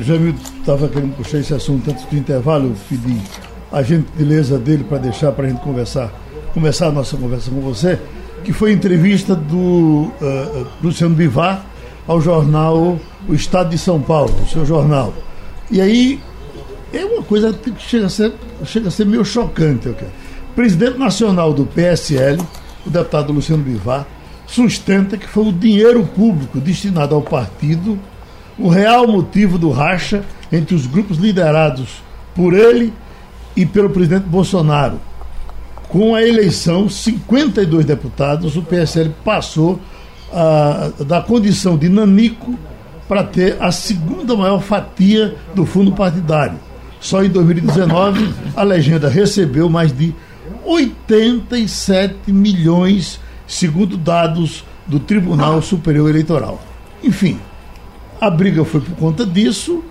Jamildo estava querendo puxar esse assunto antes do intervalo, eu pedi a gentileza dele para deixar para a gente conversar, começar a nossa conversa com você, que foi entrevista do uh, Luciano Bivar ao jornal O Estado de São Paulo, o seu jornal. E aí é uma coisa que chega a ser, chega a ser meio chocante. Okay? Presidente nacional do PSL, o deputado Luciano Bivar, sustenta que foi o dinheiro público destinado ao partido o real motivo do racha entre os grupos liderados por ele e pelo presidente Bolsonaro. Com a eleição, 52 deputados, o PSL passou da condição de nanico para ter a segunda maior fatia do fundo partidário. Só em 2019, a legenda recebeu mais de 87 milhões de segundo dados do Tribunal Superior Eleitoral. Enfim, a briga foi por conta disso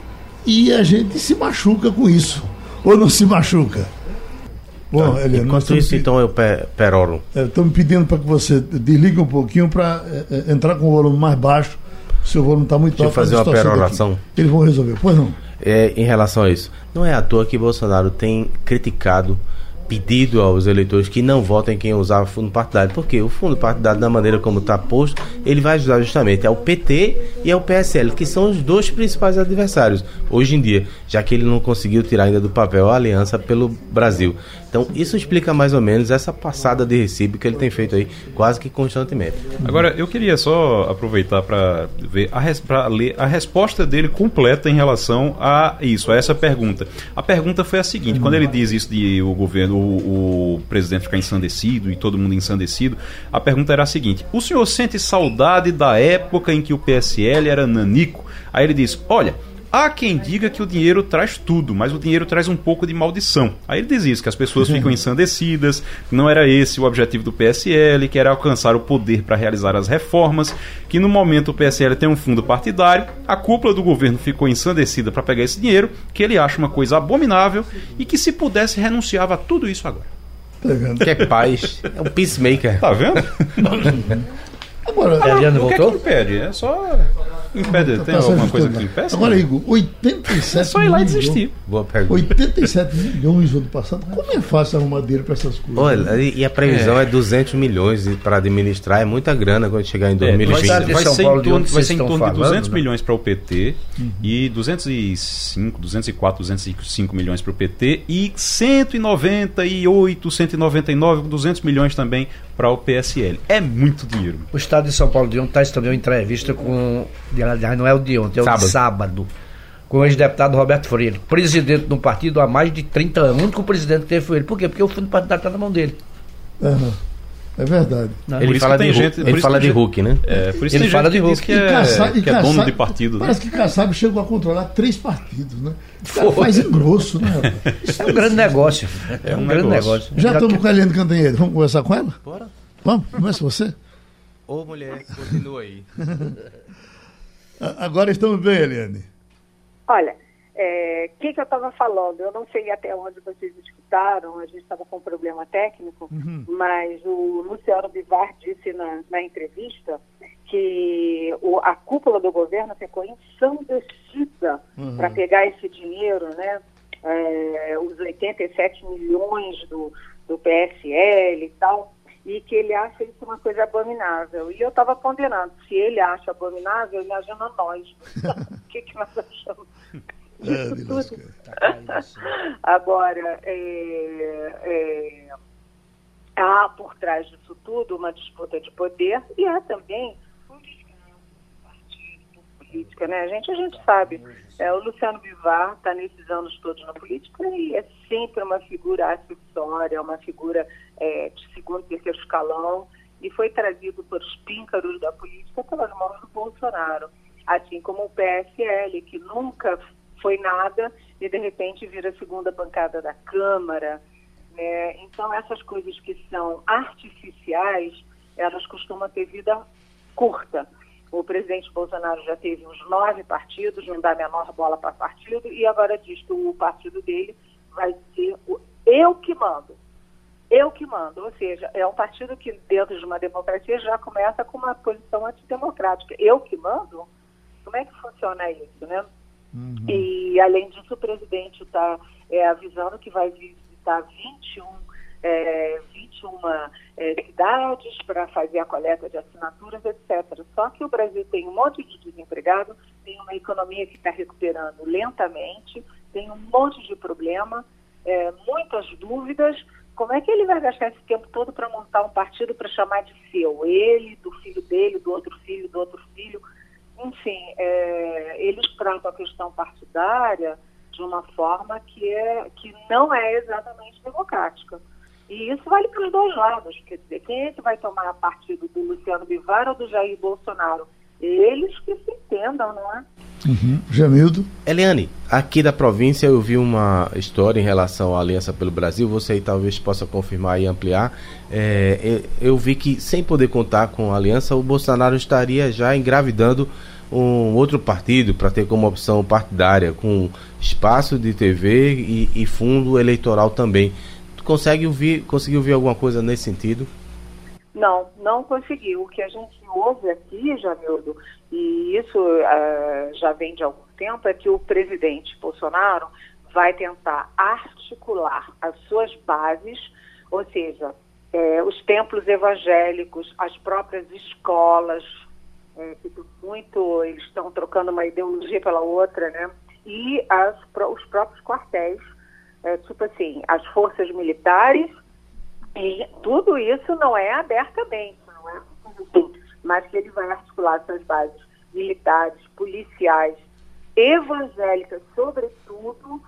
e a gente se machuca com isso. Ou não se machuca? Bom, Eliane, Enquanto isso, então eu peroro. É, pedindo para que você desligue um pouquinho para é, é, entrar com o volume mais baixo. O seu volume está muito Deixa alto. Fazer uma peroração. Eles vão resolver. Pois não. É, em relação a isso, não é à toa que Bolsonaro tem criticado pedido aos eleitores que não votem quem usava fundo partidário, porque o fundo partidário, da maneira como está posto, ele vai ajudar justamente ao PT e ao PSL, que são os dois principais adversários hoje em dia, já que ele não conseguiu tirar ainda do papel a aliança pelo Brasil. Então, isso explica mais ou menos essa passada de recibo que ele tem feito aí quase que constantemente. Agora, eu queria só aproveitar para ver ler a resposta dele completa em relação a isso, a essa pergunta. A pergunta foi a seguinte: quando ele diz isso de o governo, o, o presidente ficar ensandecido e todo mundo ensandecido, a pergunta era a seguinte: o senhor sente saudade da época em que o PSL era nanico? Aí ele diz: olha. Há quem diga que o dinheiro traz tudo, mas o dinheiro traz um pouco de maldição. Aí ele diz isso, que as pessoas ficam ensandecidas, que não era esse o objetivo do PSL, que era alcançar o poder para realizar as reformas, que no momento o PSL tem um fundo partidário, a cúpula do governo ficou ensandecida para pegar esse dinheiro, que ele acha uma coisa abominável e que se pudesse renunciava a tudo isso agora. Tá vendo? Que é paz, é um peacemaker. Tá vendo? Agora, Eliane voltou? O que é que pede? É só Impede, tem alguma coisa que impeça? Agora, Igor, 87 É só ir lá e desistir. Boa pergunta. 87 milhões no ano passado. Como é fácil arrumar dinheiro para essas coisas? Olha, e e a previsão é, 200 milhões para administrar, é muita grana quando chegar em É, 2020. Vai vai São ser em torno, vai ser em torno de falando, 200 né? milhões para o PT Uhum. e 205, 204, 205 milhões para o PT e 198, 199, 200 milhões também para o PSL. É muito dinheiro. O Estado de São Paulo de ontem traz também uma entrevista com. Não é o de ontem, é o Sábado. de sábado. Com o ex-deputado Roberto Freire, presidente do partido há mais de 30 anos. O único presidente que teve foi ele. Por quê? Porque o fundo partidário está na mão dele. É verdade. né? Por Ele fala de, gente- ele fala de Hulk, né? É, por isso Ele tem fala de Hulk. que é, Kassab- que é dono Kassab- de partido. Né? Parece que Kassab chegou a controlar três partidos, né? Cara faz engrosso, né? Isso é um grande negócio. É um, um grande negócio. negócio. Já estamos com a Eliane Cantanhede. Vamos conversar com ela? Bora. Vamos? Começa você? Ô mulher, continua aí. Agora estamos bem, Eliane. Olha, o que, que eu estava falando? Eu não sei até onde vocês escutaram, a gente estava com um problema técnico, mas o Luciano Bivar disse na, na entrevista que o- a cúpula do governo ficou ensandecida para pegar esse dinheiro, né? É, os 87 milhões do, do PSL e tal, e que ele acha isso uma coisa abominável. E eu estava condenando. Se ele acha abominável, imagina nós. O que, que nós achamos? É, de Tudo. lascar. Tá assim. Agora, é, é, há por trás disso tudo uma disputa de poder e há também política, né, gente? A gente sabe, é, o Luciano Bivar está nesses anos todos na política e é sempre uma figura acessória, uma figura é, de segundo, terceiro escalão e foi trazido pelos píncaros da política pelas mãos do Bolsonaro, assim como o PSL, que nunca foi nada e de repente vira a segunda bancada da Câmara. né? Então, essas coisas que são artificiais, elas costumam ter vida curta. O presidente Bolsonaro já teve uns nove partidos, não dá a menor bola para partido, e agora diz que o partido dele vai ser o eu que mando. Eu que mando, ou seja, é um partido que dentro de uma democracia já começa com uma posição antidemocrática. Eu que mando? Como é que funciona isso, né? E, além disso, o presidente está avisando que vai visitar 21, é, 21 é, cidades para fazer a coleta de assinaturas, etc. Só que o Brasil tem um monte de desempregado, tem uma economia que está recuperando lentamente, tem um monte de problema, é, muitas dúvidas. Como é que ele vai gastar esse tempo todo para montar um partido para chamar de seu? Ele, do filho dele, do outro filho, do outro filho enfim, é, eles tratam a questão partidária de uma forma que, é, que não é exatamente democrática. E isso vale para os dois lados. Quer dizer, quem é que vai tomar partido do Luciano Bivar ou do Jair Bolsonaro? Eles que se entendam, não é? Uhum. Jamildo? Eliane, aqui da província eu vi uma história em relação à Aliança pelo Brasil, você aí talvez possa confirmar e ampliar. É, eu vi que, sem poder contar com a Aliança, o Bolsonaro estaria já engravidando um outro partido para ter como opção partidária, com espaço de TV e, e fundo eleitoral também. Consegue ouvir, conseguiu ouvir alguma coisa nesse sentido? Não, não conseguiu. O que a gente ouve aqui, Jamildo, e isso uh, já vem de algum tempo, é que o presidente Bolsonaro vai tentar articular as suas bases, ou seja, é, os templos evangélicos, as próprias escolas, é, que muito eles estão trocando uma ideologia pela outra, né? E as, os próprios quartéis, é, tipo assim, as forças militares e tudo isso não é abertamente, não é mas que ele vai articular suas bases militares, policiais, evangélicas, sobretudo,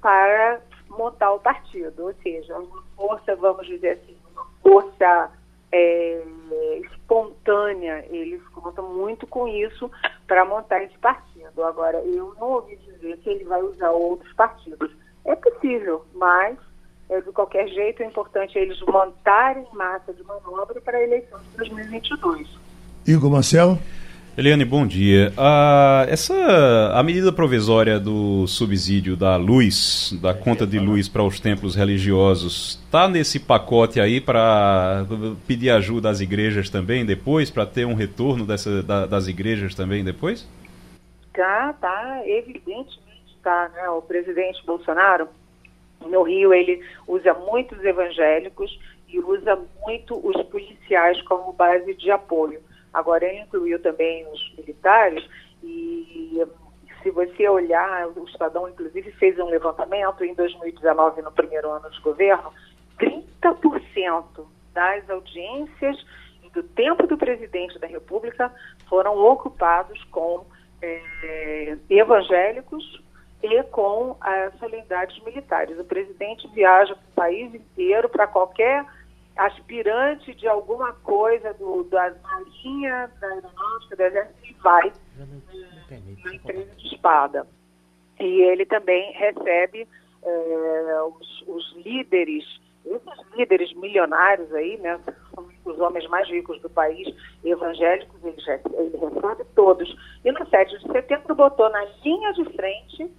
para montar o partido. Ou seja, uma força, vamos dizer assim, uma força é, espontânea. Eles contam muito com isso para montar esse partido. Agora, eu não ouvi dizer que ele vai usar outros partidos. É possível, mas é, de qualquer jeito, é importante eles montarem massa de manobra para a eleição de 2022. Igor Marcel? Eliane, bom dia. Ah, essa a medida provisória do subsídio da luz, da conta de luz para os templos religiosos, está nesse pacote aí para pedir ajuda às igrejas também depois, para ter um retorno dessa, da, das igrejas também depois? Tá, tá, evidentemente tá, né? O presidente Bolsonaro no Rio ele usa muitos evangélicos e usa muito os policiais como base de apoio. Agora, ele incluiu também os militares e se você olhar, o Estadão inclusive fez um levantamento em 2019, no primeiro ano de governo, 30% das audiências do tempo do presidente da República foram ocupados com é, evangélicos e com as solenidades militares. O presidente viaja para o país inteiro para qualquer aspirante de alguma coisa do, da Marinha, da Aeronáutica, do Exército, e vai na empresa de espada. E ele também recebe é, os, os, líderes, esses líderes milionários aí, né, são os homens mais ricos do país, evangélicos, ele, ele recebe todos. E no 7 de setembro botou na linha de frente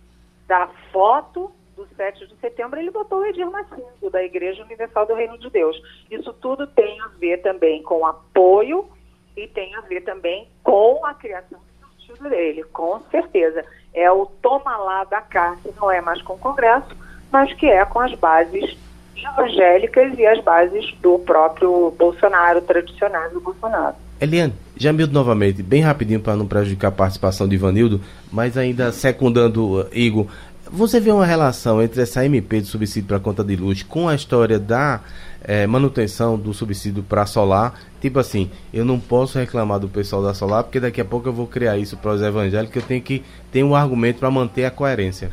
da foto do 7 de setembro, ele botou o Edir Macedo, da Igreja Universal do Reino de Deus. Isso tudo tem a ver também com apoio e tem a ver também com a criação do partido dele, com certeza. É o toma lá da cá, que não é mais com o Congresso, mas que é com as bases evangélicas e as bases do próprio Bolsonaro, tradicional do Bolsonaro. Eliane, Jamildo novamente, bem rapidinho para não prejudicar a participação de Ivanildo, mas ainda secundando uh, Igor, você vê uma relação entre essa MP de subsídio para conta de luz com a história da é, manutenção do subsídio para solar? Tipo assim, eu não posso reclamar do pessoal da solar porque daqui a pouco eu vou criar isso para os evangélicos, eu tenho que ter um argumento para manter a coerência.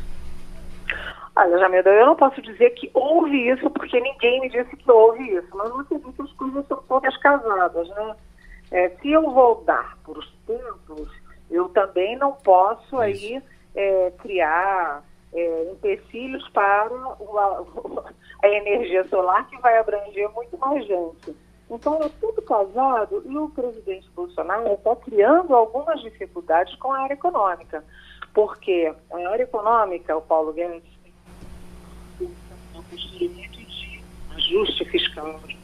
Olha, Jamilda, eu não posso dizer que houve isso porque ninguém me disse que houve isso, mas você vê que as coisas são todas casadas, né? É, se eu vou dar por os tempos, eu também não posso aí é, criar é, empecilhos para o, a, a, energia solar que vai abranger muito mais gente. Então é tudo casado e o presidente Bolsonaro está criando algumas dificuldades com a área econômica, porque a área econômica, o Paulo Guedes tem um posteriormente de ajuste fiscal, de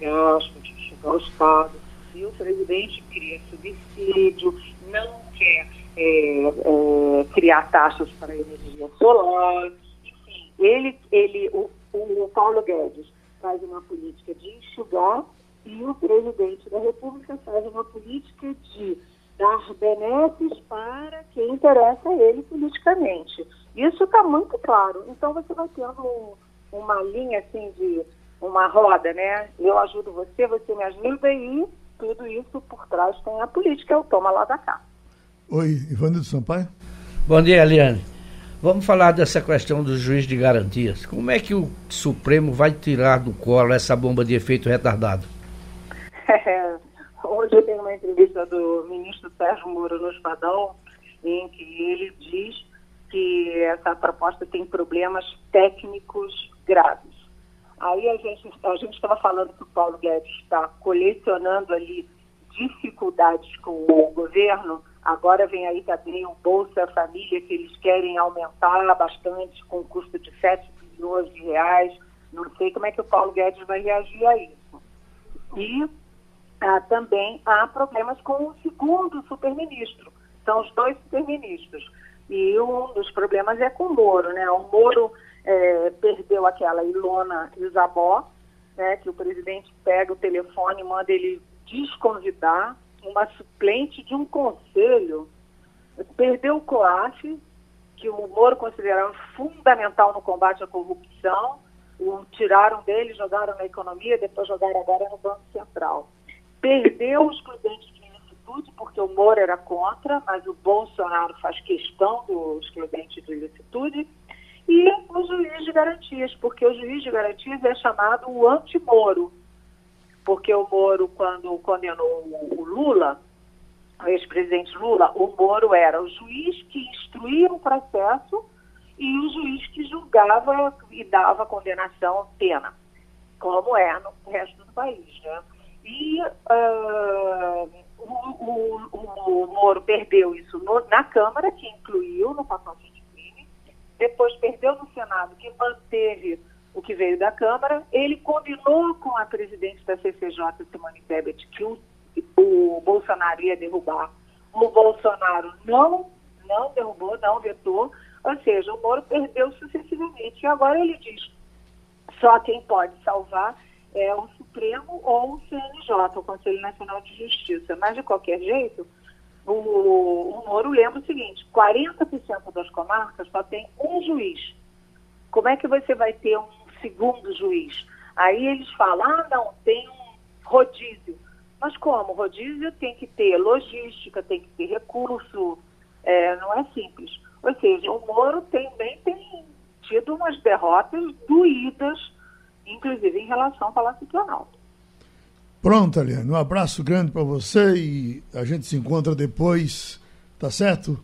gasto, de chegar ao Estado, e o presidente cria subsídio, não quer é, é, criar taxas para energia solar. Enfim, ele, ele, o, o Paulo Guedes faz uma política de enxugar e o presidente da República faz uma política de dar benesses para quem interessa a ele politicamente. Isso está muito claro. Então você vai tendo um, uma linha assim de uma roda, né? Eu ajudo você, você me ajuda e tudo isso por trás tem a política, é o toma lá da cá. Oi, Ivanildo Sampaio. Bom dia, Eliane. Vamos falar dessa questão do juiz de garantias. Como é que o Supremo vai tirar do colo essa bomba de efeito retardado? É, hoje tem uma entrevista do ministro Sérgio Moro no Espadão, em que ele diz que essa proposta tem problemas técnicos graves. Aí a gente a gente estava falando que o Paulo Guedes está colecionando ali dificuldades com o governo Agora vem aí também o Bolsa Família, que eles querem aumentar bastante, com custo de 7 bilhões de reais. Não sei como é que o Paulo Guedes vai reagir a isso. E ah, também há problemas com o segundo superministro. São os dois superministros. E um dos problemas é com o Moro, né? O Moro é, perdeu aquela Ilona Isabó, né? Que o presidente pega o telefone e manda ele desconvidar uma suplente de um conselho, perdeu o COAF, que o Moro considerava fundamental no combate à corrupção, o tiraram dele, jogaram na economia, depois jogaram agora no Banco Central. Perdeu os excludente de ilicitude, porque o Moro era contra, mas o Bolsonaro faz questão do excludente de ilicitude. E o juiz de garantias, porque o juiz de garantias é chamado o anti-Moro porque o Moro, quando condenou o Lula, o ex-presidente Lula, o Moro era o juiz que instruía o processo e o juiz que julgava e dava condenação, pena, como é no resto do país. Né? E uh, o, o, o Moro perdeu isso no, na Câmara, que incluiu no pacote depois perdeu no Senado, que manteve o que veio da Câmara. Ele combinou com a presidente da CCJ, Simone Tebet, que o, o Bolsonaro ia derrubar. O Bolsonaro não, não derrubou, não vetou. Ou seja, o Moro perdeu sucessivamente. E agora ele diz: só quem pode salvar é o Supremo ou o CNJ, o Conselho Nacional de Justiça. Mas, de qualquer jeito, o, o Moro lembra o seguinte: 40% das comarcas só tem um juiz. Como é que você vai ter um segundo juiz? Aí eles falam: ah, não, tem um rodízio. Mas como? Rodízio tem que ter logística, tem que ter recurso, é, não é simples. Ou seja, o Moro também tem tido umas derrotas doídas inclusive em relação ao Palácio Planalto. Pronto, Aliane. Um abraço grande para você e a gente se encontra depois, tá certo?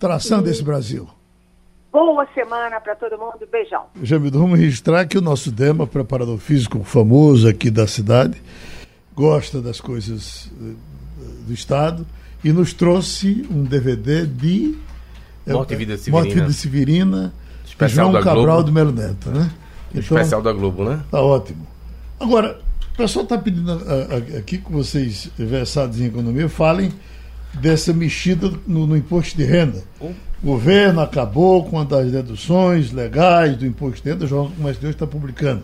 Traçando esse Brasil. Boa semana para todo mundo. Beijão. Jamil, vamos registrar que o nosso Dema, preparador físico famoso aqui da cidade, gosta das coisas eh, do Estado e nos trouxe um DVD de Morte e Vida Severina, Morte e Vida Severina Especial João Cabral Globo. do Melo Neto, né? Então, especial da Globo, né? Tá ótimo. Agora, o pessoal está pedindo a, a, aqui que vocês, versados em economia, falem dessa mexida no, no imposto de renda. O governo acabou com uma das deduções legais do imposto de renda, o Jornal do Comércio de hoje está publicando.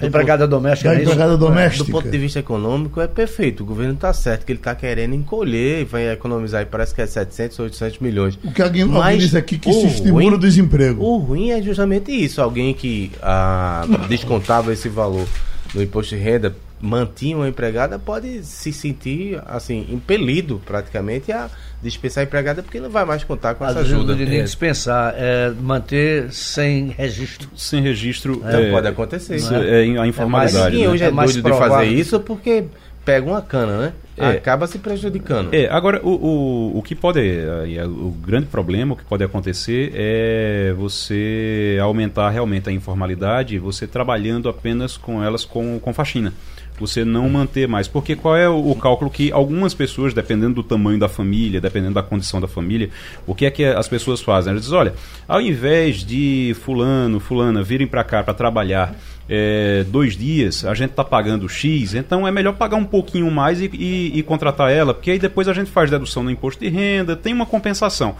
A empregada doméstica. Da é empregada doméstica. Do ponto de vista econômico, é perfeito. O governo está certo, que ele está querendo encolher e vai economizar, aí, parece que é 700, 800 milhões. O que alguém, alguém Mas diz aqui que se estimula ruim- o desemprego. O ruim é justamente isso. Alguém que ah, descontava esse valor no imposto de renda, mantinha uma empregada, pode se sentir assim impelido praticamente a dispensar a empregada porque não vai mais contar com Às essa vezes ajuda. não É, dispensar, é manter sem registro. Sem registro. Não é, pode acontecer. isso né? é a informalidade. Quem né? hoje é, É mais doido de fazer isso porque pega uma cana, né? É. Acaba se prejudicando. É, agora o, o, o que pode. é, O grande problema, o que pode acontecer é você aumentar realmente a informalidade, você trabalhando apenas com elas com, com faxina. Você não manter mais. Porque qual é o, o cálculo que algumas pessoas, dependendo do tamanho da família, dependendo da condição da família, o que é que as pessoas fazem? Elas dizem, olha, ao invés de fulano, fulana virem para cá para trabalhar é, dois dias, a gente está pagando X, então é melhor pagar um pouquinho mais e, e- e contratar ela, porque aí depois a gente faz dedução no imposto de renda, tem uma compensação.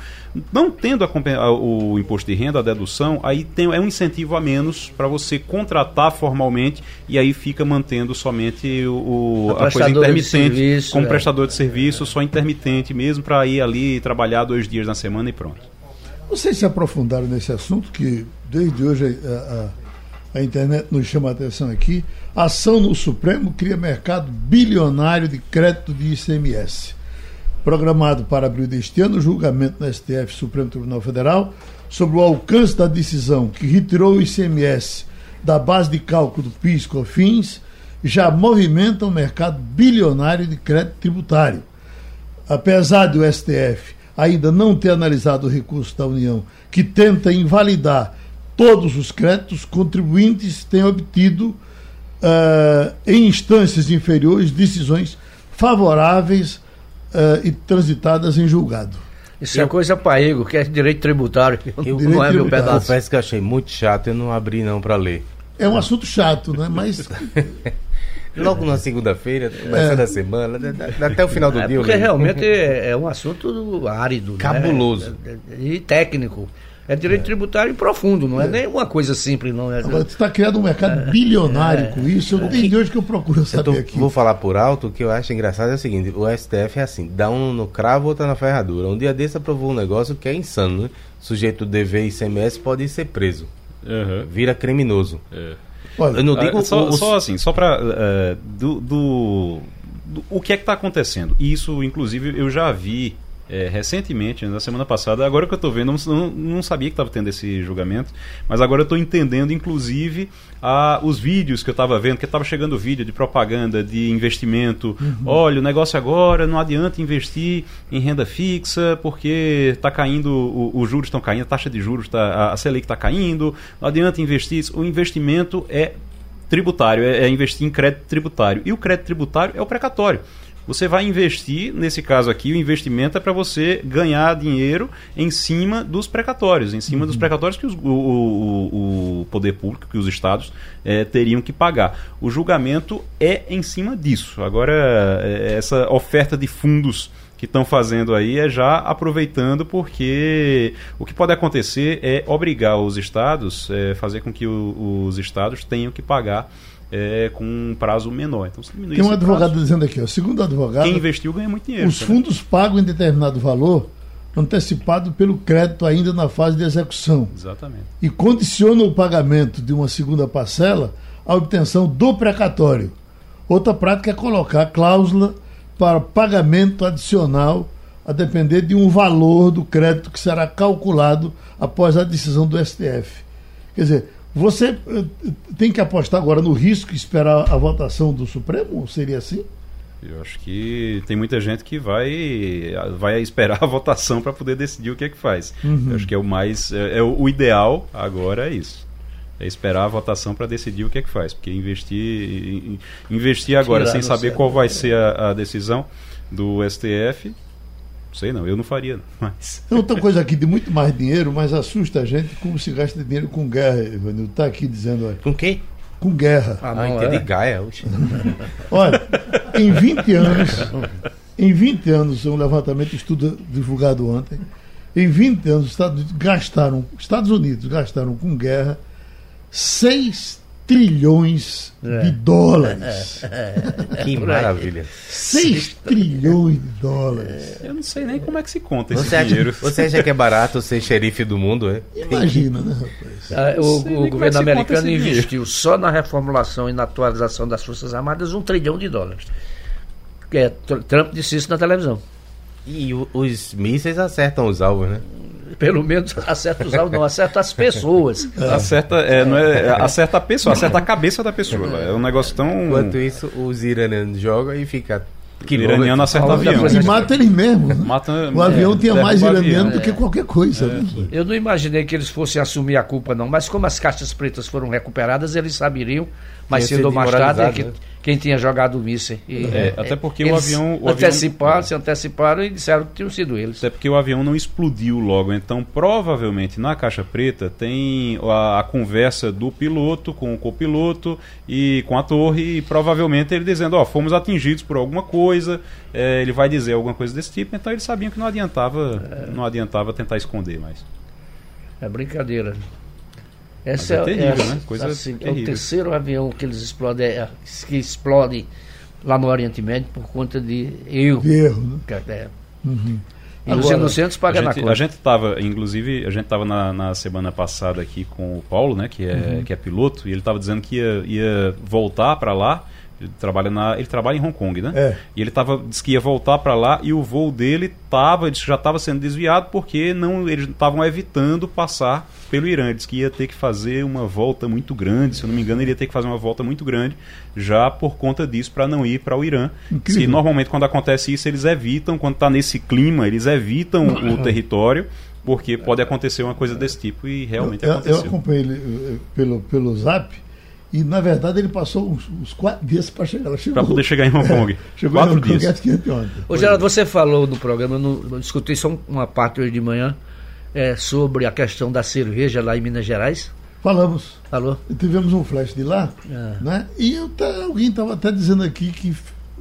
Não tendo a o imposto de renda, a dedução, aí tem, é um incentivo a menos para você contratar formalmente e aí fica mantendo somente o, A a, coisa intermitente, serviço, como é. prestador de serviço, só intermitente mesmo, para ir ali trabalhar dois dias na semana e pronto. Vocês se aprofundaram nesse assunto, que desde hoje a, a- a internet nos chama a atenção aqui. Ação no Supremo cria mercado bilionário de crédito de ICMS. Programado para abril deste ano, o julgamento no STF, Supremo Tribunal Federal, sobre o alcance da decisão que retirou o ICMS da base de cálculo do PIS COFINS, já movimenta um mercado bilionário de crédito tributário apesar do STF ainda não ter analisado o recurso da União, que tenta invalidar todos os créditos, contribuintes têm obtido, ah, em instâncias inferiores, decisões favoráveis ah, e transitadas em julgado. Isso é coisa para ego, que é direito tributário. Eu não é meu pedaço. confesso que achei muito chato, eu não abri não para ler. É um assunto chato, né? Mas Logo na segunda-feira, começando a semana, dá- dá- dá até o final do É dia. eu porque realmente é, é um assunto árido. né? Cabuloso. É- é- E técnico. É direito tributário profundo, não é, nem uma coisa simples, não. É, agora está criando um mercado bilionário com isso. Eu desde hoje que eu procuro Eu saber tô- aqui. vou falar por alto, o que eu acho engraçado é o seguinte, o STF é assim, dá um no cravo, outra na ferradura. Um dia desse aprovou um negócio que é insano, né? Sujeito do dever ICMS pode ser preso, vira criminoso. Olha, Eu não digo Ah, só, o- o- só assim, só para do, do- do- o que é que está acontecendo. Isso, inclusive, eu já vi é, recentemente, na semana passada. Agora que eu estou vendo, não, não sabia que estava tendo esse julgamento, mas agora eu estou entendendo, inclusive, a, os vídeos que eu estava vendo, que estava chegando vídeo de propaganda, de investimento. Olha, o negócio agora não adianta investir em renda fixa porque está caindo, os juros estão caindo, a taxa de juros, tá, a, a Selic está caindo. Não adianta investir. O investimento é tributário, é, é investir em crédito tributário. E o crédito tributário é o precatório. Você vai investir, nesse caso aqui, o investimento é para você ganhar dinheiro em cima dos precatórios, em cima uhum. dos precatórios que os, o, o, o, poder público, que os estados é, teriam que pagar. O julgamento é em cima disso. Agora, é, essa oferta de fundos que estão fazendo aí é já aproveitando, porque o que pode acontecer é obrigar os estados, é, fazer com que o, os estados tenham que pagar é, com um prazo menor. Então, se Tem um advogado prazo, dizendo aqui, ó, segundo o advogado, quem investiu ganha muito dinheiro. Os fundos pagam em determinado valor antecipado pelo crédito ainda na fase de execução. Exatamente. E condiciona o pagamento de uma segunda parcela à obtenção do precatório. Outra prática é colocar cláusula para pagamento adicional a depender de um valor do crédito que será calculado após a decisão do STF. Quer dizer, você eh, tem que apostar agora no risco e esperar a votação do Supremo? Seria assim? Eu acho que tem muita gente que vai, vai esperar a votação para poder decidir o que é que faz. Uhum. Eu acho que é o mais. É, é, o ideal agora é isso. É esperar a votação para decidir o que é que faz. Porque investir, investir agora Tirar sem saber qual vai ser a, a decisão do STF sei não, eu não faria. Mas... Tem outra coisa aqui de muito mais dinheiro, mas assusta a gente como se gasta dinheiro com guerra, Ivanildo. Está aqui dizendo. Olha, com quê? Com guerra. Ah, não, ah, entendi. É. Gaia. olha, em 20 anos, em 20 anos, um levantamento estudo divulgado ontem, em 20 anos, os Estados Unidos gastaram, Estados Unidos gastaram com guerra 6 trilhões é. de dólares. Que maravilha. 6 trilhões de dólares. Eu não sei nem como é que se conta esse você dinheiro. Acha, você acha que é barato ser xerife do mundo, é? Imagina, né, rapaz? Ah, o, o é governo é americano investiu só na reformulação e na atualização das Forças Armadas um trilhão de dólares. É, Trump disse isso na televisão. E os mísseis acertam os alvos, né? Pelo menos acerta os alvos, não, acerta as pessoas. É. Acerta, é, não é, acerta a pessoa, acerta a cabeça da pessoa. É um negócio tão. Enquanto isso, os iranianos jogam e fica que o iraniano acerta o avião. E mata ele mesmo. Né? Mata, o avião é, tinha mais iraniano do que qualquer coisa. Né? Eu não imaginei que eles fossem assumir a culpa, não. Mas como as caixas pretas foram recuperadas, eles saberiam, mais cedo ou mais tarde, que, né? quem tinha jogado o míssil. E, é, até porque o avião. O anteciparam, avião... se anteciparam e disseram que tinham sido eles. Até porque o avião não explodiu logo. Então, provavelmente, na caixa preta tem a, a conversa do piloto com o copiloto e com a torre, e provavelmente ele dizendo, ó, oh, fomos atingidos por alguma coisa. É, ele vai dizer alguma coisa desse tipo, então eles sabiam que não adiantava, é. não adiantava tentar esconder mais. É brincadeira. Essa é, é, terrível, né? Coisa assim, é o terceiro avião que eles explodem, é, que explode lá no Oriente Médio por conta de erro. De erro, né? É. Uhum. E Agora, os inocentes pagam na conta. A gente estava, inclusive, a gente estava na, na, semana passada aqui com o Paulo, né, que é, uhum. que é piloto, e ele estava dizendo que ia, ia voltar para lá ele trabalha, na, ele trabalha em Hong Kong, né? É. E ele tava, disse que ia voltar para lá e o voo dele tava, já estava sendo desviado porque não eles estavam evitando passar pelo Irã. Ele disse que ia ter que fazer uma volta muito grande, se eu não me engano, ele ia ter que fazer uma volta muito grande já por conta disso para não ir para o Irã. Se normalmente quando acontece isso eles evitam, quando está nesse clima, eles evitam o território porque pode acontecer uma coisa desse tipo e realmente eu, aconteceu. Eu acompanhei ele eh, pelo, pelo Zap e, na verdade, ele passou uns, uns quatro dias para chegar. Para poder chegar em Hong Kong. É, chegou quatro em Hong dias. Kong Ô, Geraldo, você falou no programa, eu, não, eu discuti só uma parte hoje de manhã, é, sobre a questão da cerveja lá em Minas Gerais. Falamos. Falou. tivemos um flash de lá, é. né? E eu tá, alguém estava até dizendo aqui que.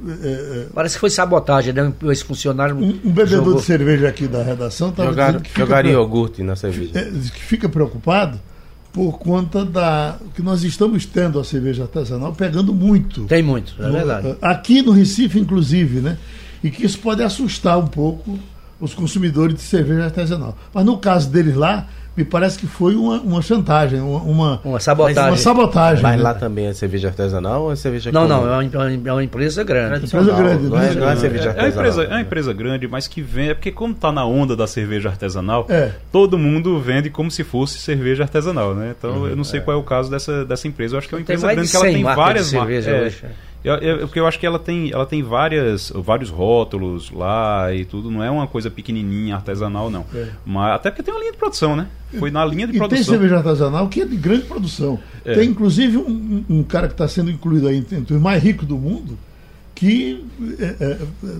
É, é, Parece que foi sabotagem, né? Esse funcionário. Um, um bebedor jogou... de cerveja aqui da redação estava dizendo que. Jogaria iogurte na cerveja. É, que fica preocupado por conta da que nós estamos tendo a cerveja artesanal pegando muito. Tem muito, é verdade. Eh, aqui no Recife, inclusive, né? E que isso pode assustar um pouco os consumidores de cerveja artesanal. Mas no caso deles lá, me parece que foi uma, uma chantagem, uma, uma, sabotagem. Uma sabotagem. Mas né? lá também é cerveja artesanal ou é cerveja Não, não, é uma, é uma empresa grande. Empresa grande, não é, não é cerveja artesanal. É, uma empresa, é uma empresa grande, mas que vende. É porque, como está na onda da cerveja artesanal, é. todo mundo vende como se fosse cerveja artesanal, né? Então uhum, eu não sei é. qual é o caso dessa, dessa empresa. Eu acho que é uma empresa grande que ela tem várias marcas. É, eu, eu, porque eu acho que ela tem, ela tem várias, vários rótulos lá e tudo, não é uma coisa pequenininha, artesanal, não. É. Mas, até porque tem uma linha de produção, né? Foi na linha de e produção. tem cerveja artesanal que é de grande produção. É. Tem inclusive um, um cara que está sendo incluído aí entre os mais ricos do mundo, que é, é,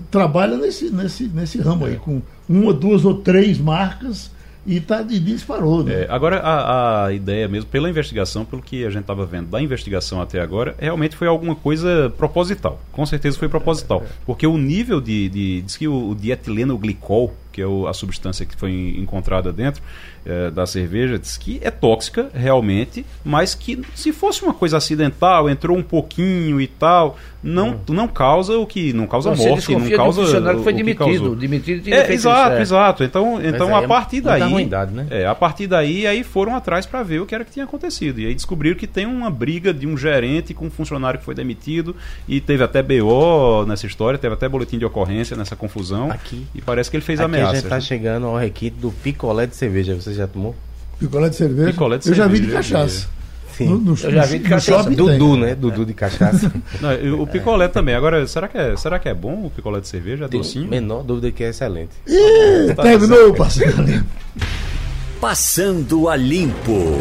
trabalha nesse, nesse, nesse ramo aí, com uma, duas ou três marcas e, tá, e disparou. Né? É, agora, a, a, ideia mesmo, pela investigação, pelo que a gente estava vendo da investigação até agora, realmente foi alguma coisa proposital. Com certeza foi proposital. Porque o nível de. de diz que o, o dietileno glicol, que é o, a substância que foi encontrada dentro, é, da cerveja diz que é tóxica realmente, mas que se fosse uma coisa acidental, entrou um pouquinho e tal, não, hum. não causa o que não causa Você morte, não causa funcionário que foi demitido, demitido tinha é, exato, isso, exato. Então, então a é partir daí, ruindade, né? é, a partir daí aí foram atrás para ver o que era que tinha acontecido e aí descobriram que tem uma briga de um gerente com um funcionário que foi demitido e teve até BO nessa história, teve até boletim de ocorrência nessa confusão aqui, e parece que ele fez aqui ameaça. A gente está chegando ao requinte do picolé de cerveja. Você já tomou? Picolé de cerveja? Picolé de eu cerveja, já vi de cachaça. Sim. No, no, eu já vi de cachaça. Dudu, né? Dudu de cachaça. Não, o picolé é. também. Agora, será que, é, será que é bom o picolé de cerveja? É Tem docinho? Menor dúvida que é excelente. Ih, tá terminou, parceiro. Passando a limpo.